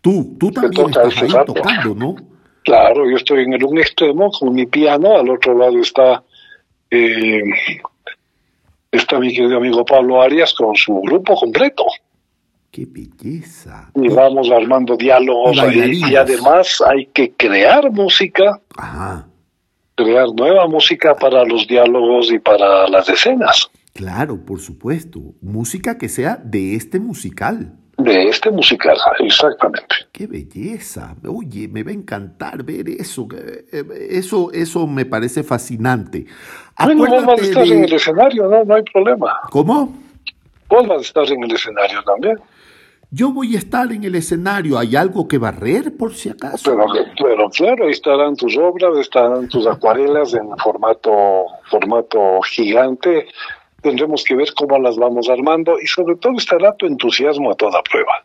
Tú, tú también estás ahí tocando, ¿no? Claro, yo estoy en el un extremo con mi piano, al otro lado está eh, está mi querido amigo Pablo Arias con su grupo completo. ¡Qué belleza! Y vamos armando diálogos ahí, y además hay que crear música, Ajá. crear nueva música para los diálogos y para las escenas. Claro, por supuesto, música que sea de este musical de este musical, exactamente. Qué belleza. Oye, me va a encantar ver eso. Eh, eso, eso me parece fascinante. Bueno, vos vas a estar en el escenario, ¿no? No hay problema. ¿Cómo? Vos vas a estar en el escenario también. Yo voy a estar en el escenario. ¿Hay algo que barrer, por si acaso? Pero, pero claro, ahí estarán tus obras, estarán tus acuarelas en formato, formato gigante tendremos que ver cómo las vamos armando y sobre todo estará tu entusiasmo a toda prueba.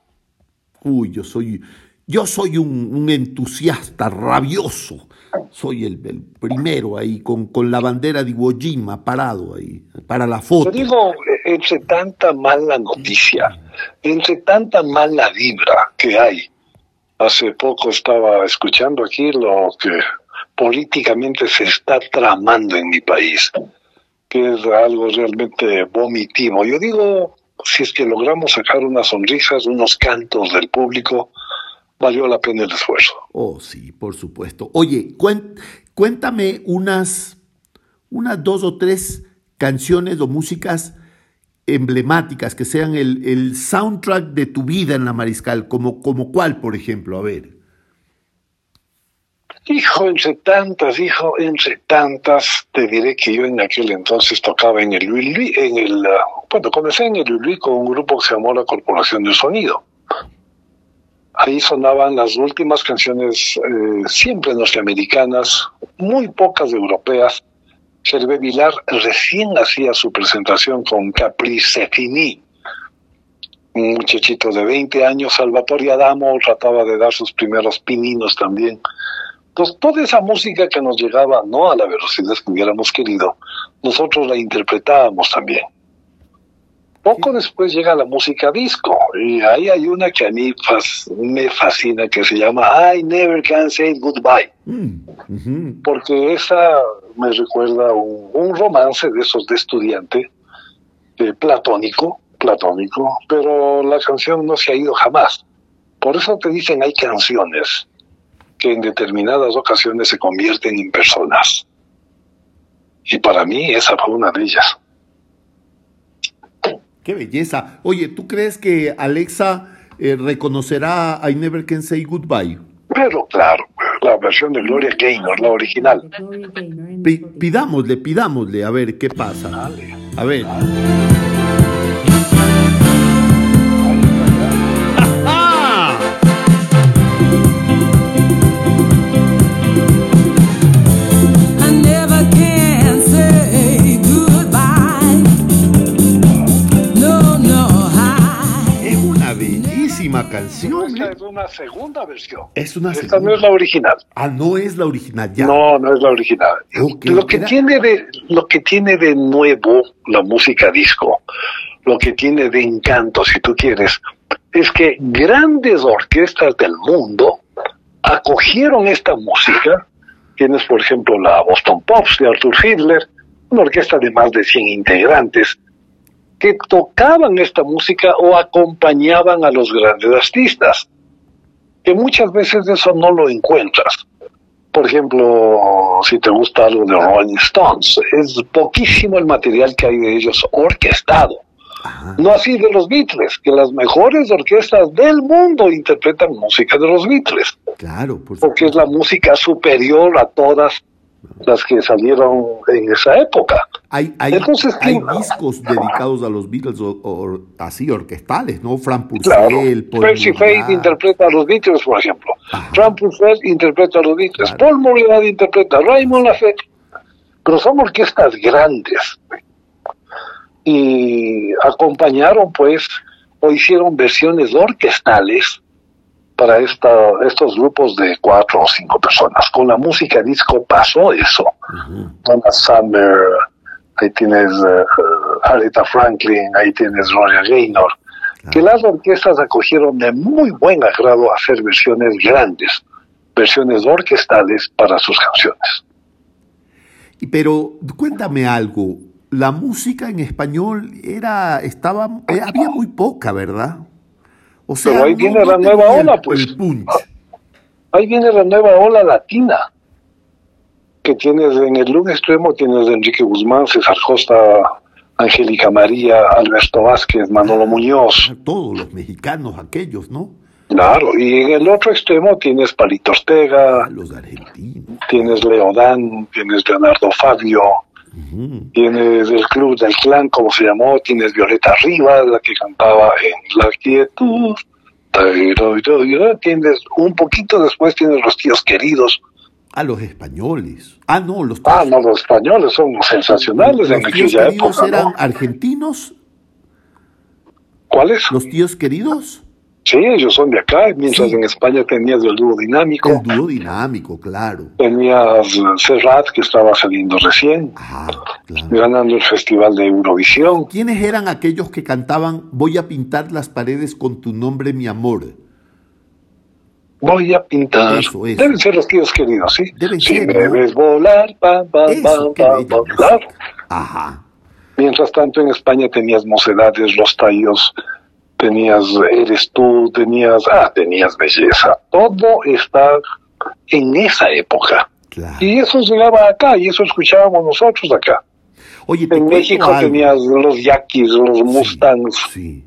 Uy, yo soy, yo soy un, entusiasta rabioso. Soy el, primero ahí con, con, la bandera de Iwo Jima parado ahí para la foto. Te digo, entre tanta mala noticia, entre tanta mala vibra que hay, hace poco estaba escuchando aquí lo que políticamente se está tramando en mi país es algo realmente vomitivo. Yo digo, si es que logramos sacar unas sonrisas, unos cantos del público, valió la pena el esfuerzo. Oh, sí, por supuesto. Oye, cuéntame unas, unas dos o tres canciones o músicas emblemáticas que sean el, el soundtrack de tu vida en la Mariscal, como, como cuál, por ejemplo, a ver. Hijo, entre tantas, hijo, entre tantas, te diré que yo en aquel entonces tocaba en el Luis, en el, uh, bueno, comencé en el Luis con un grupo que se llamó la Corporación del Sonido. Ahí sonaban las últimas canciones eh, siempre norteamericanas, muy pocas europeas. Gervé Vilar recién hacía su presentación con Caprice Fini, un muchachito de 20 años, Salvatore Adamo, trataba de dar sus primeros pininos también. Toda esa música que nos llegaba, no a la velocidad que hubiéramos querido, nosotros la interpretábamos también. Poco después llega la música disco, y ahí hay una que a mí me fascina, que se llama I Never Can Say Goodbye. Mm, Porque esa me recuerda un, un romance de esos de estudiante, de platónico, platónico, pero la canción no se ha ido jamás. Por eso te dicen hay canciones que en determinadas ocasiones se convierten en personas. Y para mí esa fue una de ellas. Qué belleza. Oye, ¿tú crees que Alexa eh, reconocerá I Never Can Say Goodbye? Pero claro, la versión de Gloria Gaynor, la original. pidámosle, pidámosle, a ver qué pasa. A ver. Canción. Esta es una segunda versión. Es una Esta no es la original. Ah, no es la original, ya. No, no es la original. lo, que tiene de, lo que tiene de nuevo la música disco, lo que tiene de encanto, si tú quieres, es que grandes orquestas del mundo acogieron esta música. Tienes, por ejemplo, la Boston Pops de Arthur Fiedler, una orquesta de más de 100 integrantes, que tocaban esta música o acompañaban a los grandes artistas, que muchas veces eso no lo encuentras. Por ejemplo, si te gusta algo de Rolling Stones, es poquísimo el material que hay de ellos orquestado. No así de los Beatles, que las mejores orquestas del mundo interpretan música de los Beatles. Claro, porque es la música superior a todas las que salieron en esa época. Hay, hay, hay discos dedicados a los Beatles o, así orquestales, ¿no? Frank Purcell, Paul Percy Faith interpreta a los Beatles, por ejemplo. Frank Purcell interpreta a los Beatles. Paul Moriarty interpreta a Raymond Lafayette. Pero son orquestas grandes. Y acompañaron, pues, o hicieron versiones orquestales para esta, estos grupos de cuatro o cinco personas. Con la música disco pasó eso. Donna Summer, ahí tienes uh, Aretha Franklin, ahí tienes Roger Gaynor, que las orquestas acogieron de muy buen agrado a hacer versiones grandes, versiones orquestales para sus canciones. Pero cuéntame algo, la música en español era, estaba, eh, había muy poca, ¿verdad? Pero ahí viene la nueva ola, pues. Ahí viene la nueva ola latina. Que tienes en el lunes extremo, tienes Enrique Guzmán, César Costa, Angélica María, Alberto Vázquez, Manolo Muñoz. Todos los mexicanos, aquellos, ¿no? Claro, y en el otro extremo tienes Palito Ortega, los argentinos. tienes Leodán, tienes Leonardo Fabio, Tienes el Club del Clan, como se llamó, tienes Violeta Rivas, la que cantaba en La Quietud. Tienes un poquito después, tienes los tíos queridos. A los españoles. Ah, no, los Ah, no, los españoles son sensacionales en aquella época. eran argentinos? ¿Cuáles? ¿Los tíos queridos? Sí, ellos son de acá, mientras en España tenías el dúo dinámico. El dúo dinámico, claro. Tenías Serrat, que estaba saliendo recién, claro. ganando el Festival de Eurovisión. ¿Quiénes eran aquellos que cantaban Voy a pintar las paredes con tu nombre, mi amor? Voy a pintar. Eso, eso. Deben ser los tíos queridos, ¿sí? Deben si ser. me ves volar, pam, pam, eso, pam, pam, claro. Ajá. Mientras tanto, en España tenías Mocedades, Los Tallos, tenías Eres tú, tenías, ah, tenías belleza. Todo está en esa época. Claro. Y eso llegaba acá, y eso escuchábamos nosotros acá. Oye, en México algo. tenías los yaquis, los mustangs. Sí, sí.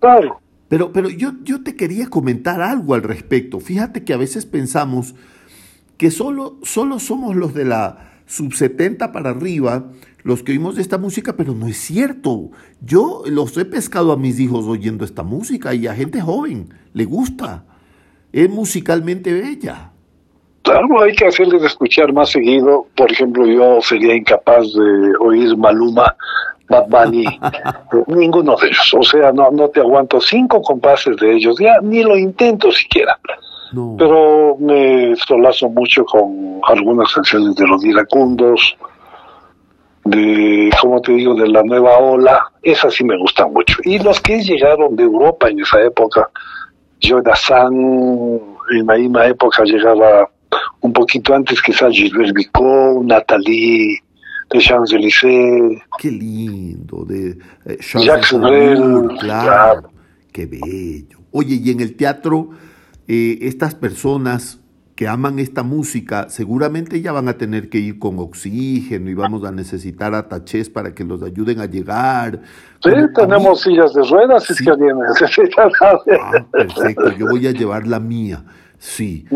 Claro. Pero, pero yo, yo te quería comentar algo al respecto. Fíjate que a veces pensamos que solo, solo somos los de la sub 70 para arriba los que oímos esta música, pero no es cierto. Yo los he pescado a mis hijos oyendo esta música y a gente joven le gusta. es musicalmente bella. Claro, hay que hacerles escuchar más seguido. Por ejemplo, yo sería incapaz de oír Maluma, Bad Bunny, ninguno de ellos. O sea, no, no te aguanto cinco compases de ellos, ya ni lo intento siquiera. Pero me solazo mucho con algunas canciones de los iracundos, de, como te digo, de la nueva ola, esas sí me gustan mucho. Y los que llegaron de Europa en esa época, Joe Dassin, en la misma época llegaba un poquito antes quizás Gilbert Bicot, Nathalie de Champs-Élysées. Qué lindo, de eh, Jacques Brel, claro, qué bello. Oye, y en el teatro, eh, estas personas que aman esta música, seguramente ya van a tener que ir con oxígeno y vamos a necesitar atachés para que los ayuden a llegar. Sí, tenemos sillas de ruedas, si es que alguien necesita. Ah, perfecto, yo voy a llevar la mía. Sí,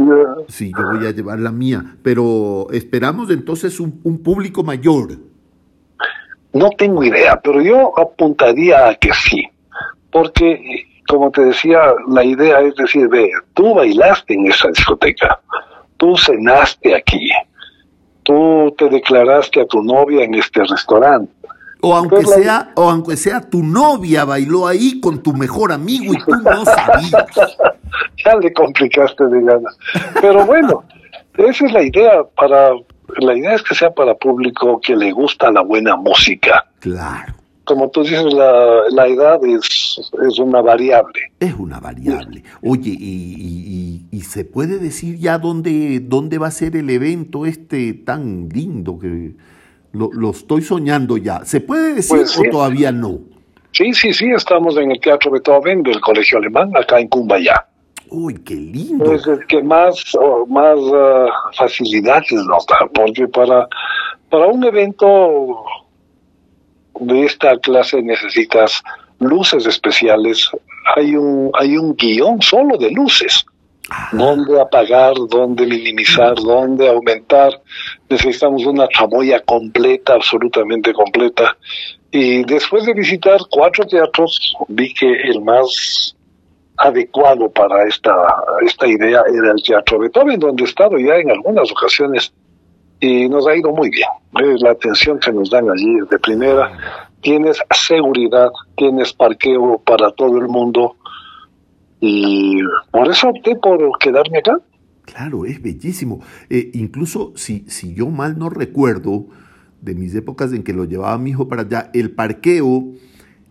sí, yo voy a llevar la mía, pero esperamos entonces un, un, público mayor. No tengo idea, pero yo apuntaría a que sí, porque como te decía, la idea es decir, ve, tú bailaste en esa discoteca, tú cenaste aquí, tú te declaraste a tu novia en este restaurante, o aunque sea, o aunque sea tu novia bailó ahí con tu mejor amigo y tú no sabías. ya le complicaste de ganas. Pero bueno, esa es la idea para la idea es que sea para público que le gusta la buena música. Claro. Como tú dices, la, la edad es, es una variable. Es una variable. Oye, y, y, se puede decir ya dónde, dónde va a ser el evento este tan lindo que, lo, estoy soñando ya. ¿Se puede decir pues o todavía no? Sí, sí, sí, estamos en el Teatro Beethoven del Colegio Alemán, acá en Cumbayá. Uy, qué lindo. Es el que más, más uh, facilidades nos da, porque para, para un evento de esta clase necesitas luces especiales. Hay un, hay un guion solo de luces dónde apagar, dónde minimizar, dónde aumentar. Necesitamos una tramoya completa, absolutamente completa. Y después de visitar cuatro teatros, vi que el más adecuado para esta, esta idea era el Teatro Beethoven, donde he estado ya en algunas ocasiones y nos ha ido muy bien. La atención que nos dan allí de primera. Tienes seguridad, tienes parqueo para todo el mundo y por eso opté por quedarme acá. Claro, es bellísimo. Eh, incluso si, si yo mal no recuerdo, de mis épocas en que lo llevaba mi hijo para allá, el parqueo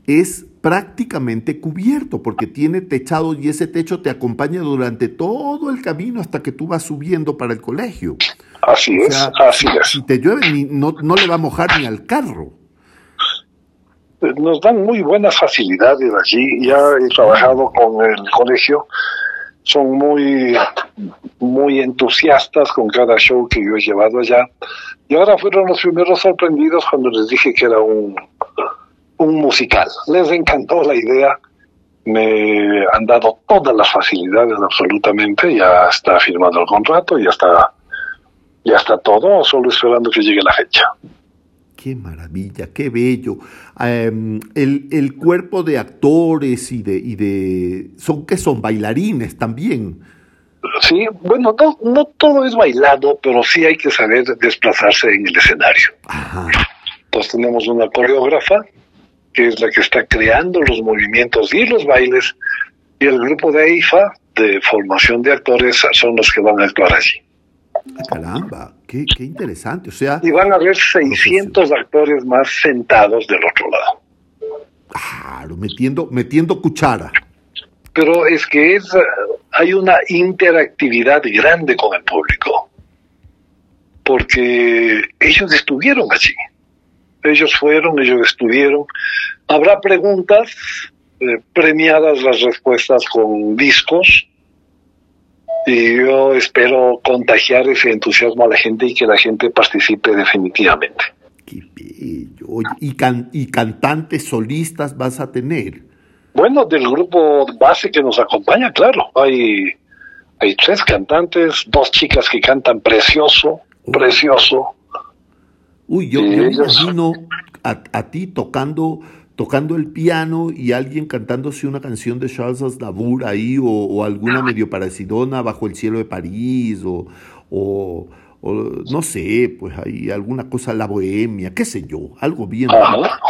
es prácticamente cubierto porque tiene techado y ese techo te acompaña durante todo el camino hasta que tú vas subiendo para el colegio. Así es, así es. Si te llueve no, no le va a mojar ni al carro nos dan muy buenas facilidades allí. Ya he trabajado con el colegio, son muy, muy entusiastas con cada show que yo he llevado allá. Y ahora fueron los primeros sorprendidos cuando les dije que era un, un musical. Les encantó la idea. Me han dado todas las facilidades absolutamente. Ya está firmado el contrato, ya está, ya está todo, solo esperando que llegue la fecha. Qué maravilla, qué bello. Em, el, el, cuerpo de actores y de, y de son que son bailarines también. Sí, bueno, no, no todo es bailado, pero sí hay que saber desplazarse en el escenario. Ajá. Entonces tenemos una coreógrafa que es la que está creando los movimientos y los bailes, y el grupo de AIFA de formación de actores son los que van a actuar allí. Caramba, qué, interesante. O sea, y van a haber 600 actores más sentados del otro lado. Claro, metiendo, metiendo cuchara. Pero es que es, hay una interactividad grande con el público. Porque ellos estuvieron allí. Ellos fueron, ellos estuvieron. Habrá preguntas, eh, premiadas las respuestas con discos y yo espero contagiar ese entusiasmo a la gente y que la gente participe definitivamente. Qué bello. ¿y, ¿Y cantantes solistas vas a tener? Bueno, del grupo base que nos acompaña, claro. Hay, hay tres cantantes, dos chicas que cantan precioso, precioso. Uy, yo, me imagino a, a, ti tocando tocando el piano y alguien cantándose una canción de Charles Aznavour ahí o, alguna medio paracidona bajo el cielo de París o, o, no sé, pues hay alguna cosa, la bohemia, qué sé yo, algo bien,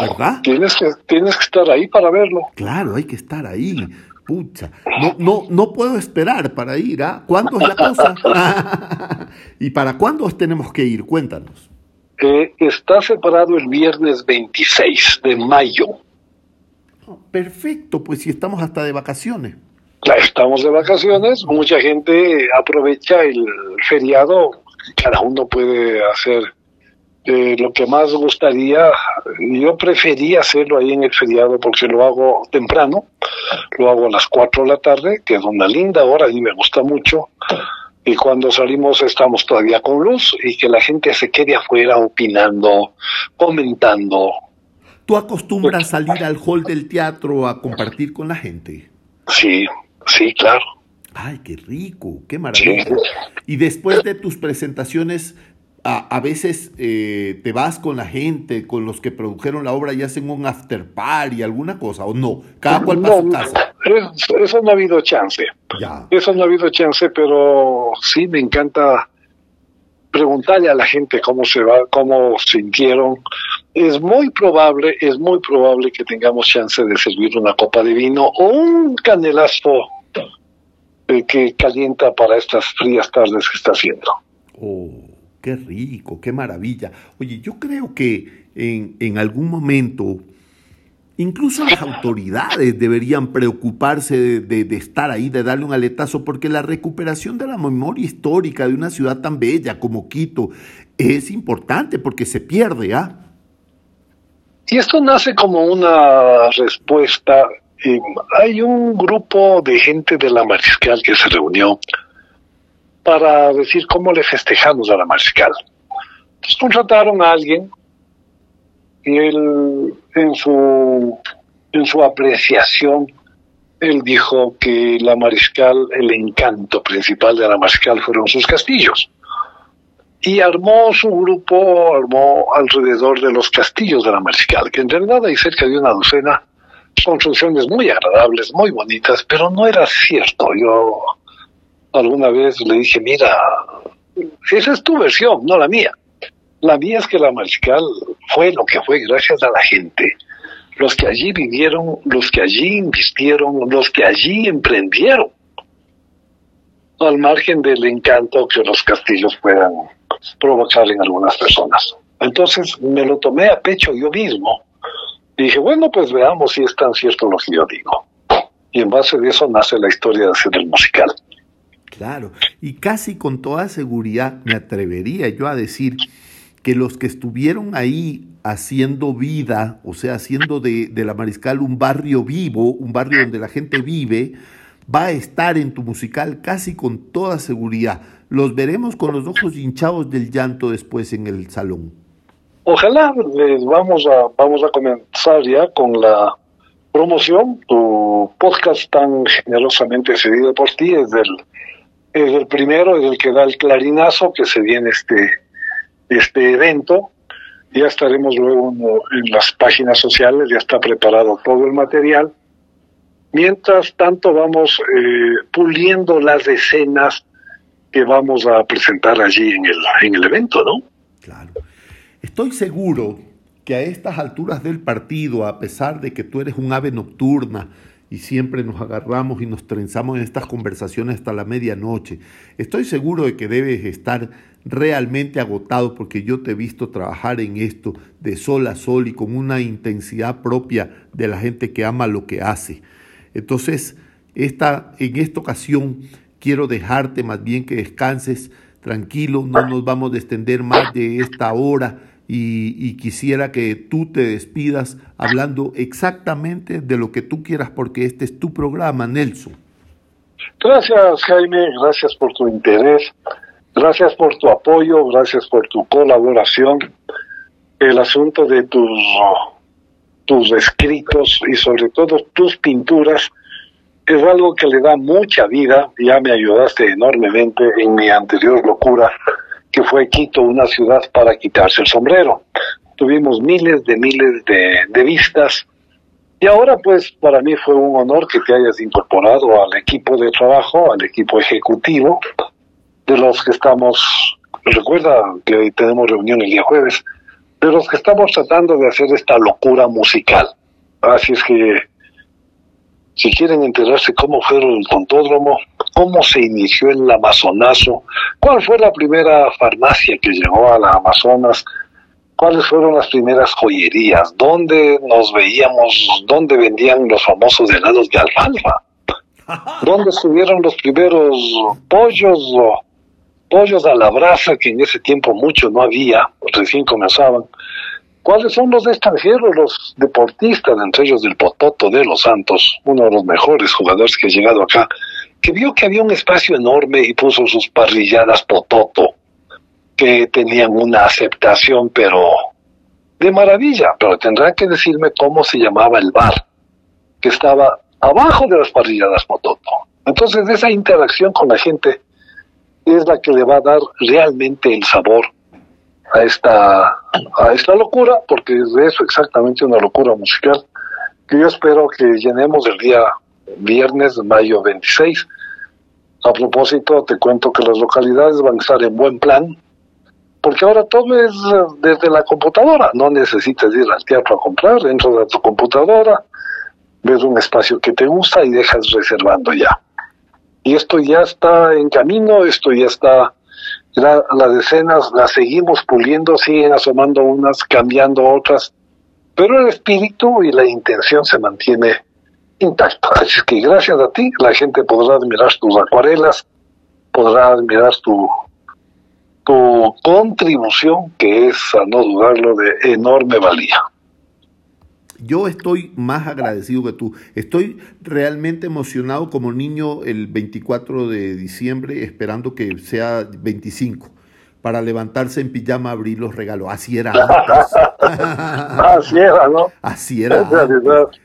¿verdad? Tienes que, tienes que estar ahí para verlo. Claro, hay que estar ahí. Pucha, no, no, no puedo esperar para ir, ¿ah? ¿Cuándo es la cosa? ¿Y para cuándo tenemos que ir? Cuéntanos. Eh, está separado el viernes 26 de mayo. perfecto, pues si estamos hasta de vacaciones. Claro, estamos de vacaciones, mucha gente aprovecha el feriado, cada uno puede hacer eh, lo que más gustaría, yo prefería hacerlo ahí en el feriado porque lo hago temprano, lo hago a las 4 de la tarde, que es una linda hora y me gusta mucho. Y cuando salimos estamos todavía con luz y que la gente se quede afuera opinando, comentando. ¿Tú acostumbras salir al hall del teatro a compartir con la gente? Sí, sí, claro. Ay, qué rico, qué maravilla. Y después de tus presentaciones, a, veces eh, te vas con la gente, con los que produjeron la obra y hacen un after party, alguna cosa, o no, cada cual para su casa. Eso, no ha habido chance. Eso no ha habido chance, pero sí me encanta preguntarle a la gente cómo se va, cómo sintieron. Es muy probable, es muy probable que tengamos chance de servir una copa de vino o un canelazo eh, que calienta para estas frías tardes que está haciendo. Oh. Qué rico, qué maravilla. Oye, yo creo que en, en algún momento incluso las autoridades deberían preocuparse de, de, estar ahí, de darle un aletazo, porque la recuperación de la memoria histórica de una ciudad tan bella como Quito es importante porque se pierde, ¿ah? Y esto nace como una respuesta. Eh, hay un grupo de gente de la Mariscal que se reunió para decir cómo le festejamos a la Mariscal. Entonces contrataron a alguien y él, en su, en su apreciación, él dijo que la Mariscal, el encanto principal de la Mariscal fueron sus castillos. Y armó su grupo, armó alrededor de los castillos de la Mariscal, que en realidad hay cerca de una docena construcciones muy agradables, muy bonitas, pero no era cierto. Yo alguna vez le dije, mira, esa es tu versión, no la mía. La mía es que la Mariscal fue lo que fue gracias a la gente, los que allí vivieron, los que allí invistieron, los que allí emprendieron, al margen del encanto que los castillos puedan provocar en algunas personas. Entonces me lo tomé a pecho yo mismo. Dije, bueno, pues veamos si es tan cierto lo que yo digo. Y en base de eso nace la historia de hacer el musical. Claro, y casi con toda seguridad me atrevería yo a decir que los que estuvieron ahí haciendo vida, o sea, haciendo de, la Mariscal un barrio vivo, un barrio donde la gente vive, va a estar en tu musical casi con toda seguridad. Los veremos con los ojos hinchados del llanto después en el salón. Ojalá les vamos a, vamos a comenzar ya con la promoción. Tu podcast tan generosamente cedido por ti es del es el primero, es el que da el clarinazo que se viene este, este evento. Ya estaremos luego en las páginas sociales, ya está preparado todo el material. Mientras tanto vamos eh, puliendo las escenas que vamos a presentar allí en el, en el evento, ¿no? Claro. Estoy seguro que a estas alturas del partido, a pesar de que tú eres un ave nocturna, y siempre nos agarramos y nos trenzamos en estas conversaciones hasta la medianoche. Estoy seguro de que debes estar realmente agotado porque yo te he visto trabajar en esto de sol a sol y con una intensidad propia de la gente que ama lo que hace. Entonces, esta, en esta ocasión quiero dejarte más bien que descanses tranquilo, no nos vamos a extender más de esta hora y, quisiera que tú te despidas hablando exactamente de lo que tú quieras porque este es tu programa, Nelson. Gracias Jaime, gracias por tu interés, gracias por tu apoyo, gracias por tu colaboración. El asunto de tus, tus escritos y sobre todo tus pinturas es algo que le da mucha vida, ya me ayudaste enormemente en mi anterior locura que fue Quito una ciudad para quitarse el sombrero. Tuvimos miles de miles de, vistas Y ahora, pues, para mí fue un honor que te hayas incorporado al equipo de trabajo, al equipo ejecutivo, de los que estamos, recuerda que tenemos reunión el día jueves, de los que estamos tratando de hacer esta locura musical. Así es que, si quieren enterarse cómo fue el contódromo, cómo se inició el Amazonazo, cuál fue la primera farmacia que llegó a la Amazonas, cuáles fueron las primeras joyerías, dónde nos veíamos, dónde vendían los famosos helados de alfalfa, dónde estuvieron los primeros pollos o pollos a la brasa, que en ese tiempo mucho no había, recién comenzaban. ¿Cuáles son los extranjeros, los deportistas, entre ellos del Pototo de los Santos, uno de los mejores jugadores que ha llegado acá, que vio que había un espacio enorme y puso sus parrilladas Pototo, que tenían una aceptación, pero de maravilla, pero tendrán que decirme cómo se llamaba el bar, que estaba abajo de las parrilladas Pototo. Entonces, esa interacción con la gente es la que le va a dar realmente el sabor a esta, a esta locura, porque es de eso exactamente una locura musical, que yo espero que llenemos el día viernes, mayo 26. A propósito, te cuento que las localidades van a estar en buen plan, porque ahora todo es eh, desde la computadora, no necesitas ir al teatro a comprar, dentro de tu computadora, ves un espacio que te gusta y dejas reservando ya. Y esto ya está en camino, esto ya está, las escenas las seguimos puliendo, siguen asomando unas, cambiando otras, pero el espíritu y la intención se mantiene intacto. Así que gracias a ti la gente podrá admirar tus acuarelas, podrá admirar tu, tu contribución, que es, a no dudarlo, de enorme valía. Yo estoy más agradecido que tú. Estoy realmente emocionado como niño el 24 de diciembre, esperando que sea 25 para levantarse en pijama, abrir los regalos. Así era Así era, ¿no? Así era.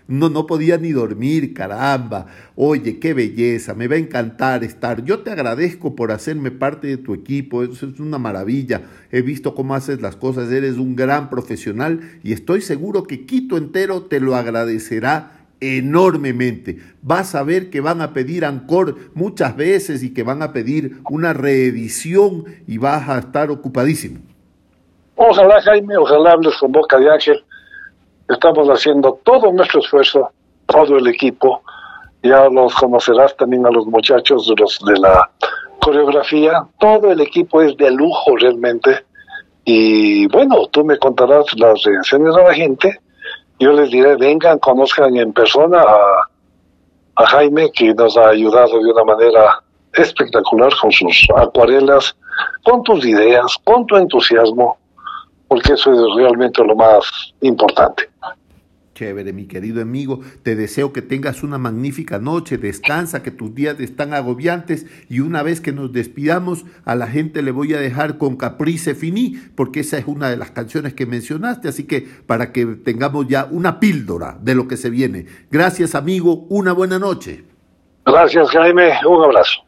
No, no podía ni dormir, caramba. Oye, qué belleza, me va a encantar estar. Yo te agradezco por hacerme parte de tu equipo, eso es una maravilla. He visto cómo haces las cosas, eres un gran profesional y estoy seguro que Quito entero te lo agradecerá enormemente. Vas a ver que van a pedir Ancor muchas veces y que van a pedir una reedición y vas a estar ocupadísimo. Ojalá, Jaime, ojalá hables con boca de ángel. Estamos haciendo todo nuestro esfuerzo, todo el equipo. Ya los conocerás también a los muchachos de, los, de la coreografía. Todo el equipo es de lujo realmente. Y bueno, tú me contarás las reacciones de la gente yo les diré, vengan, conozcan en persona a, Jaime, que nos ha ayudado de una manera espectacular con sus acuarelas, con tus ideas, con tu entusiasmo, porque eso es realmente lo más importante. Chévere, mi querido amigo. Te deseo que tengas una magnífica noche, descansa, que tus días están agobiantes y una vez que nos despidamos, a la gente le voy a dejar con Caprice Fini, porque esa es una de las canciones que mencionaste, así que para que tengamos ya una píldora de lo que se viene. Gracias, amigo. Una buena noche. Gracias, Jaime. Un abrazo.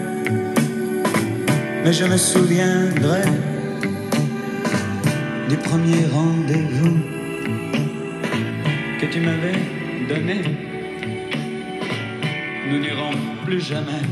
Mais je me souviendrai du premier rendez-vous que tu m'avais donné. Nous n'irons plus jamais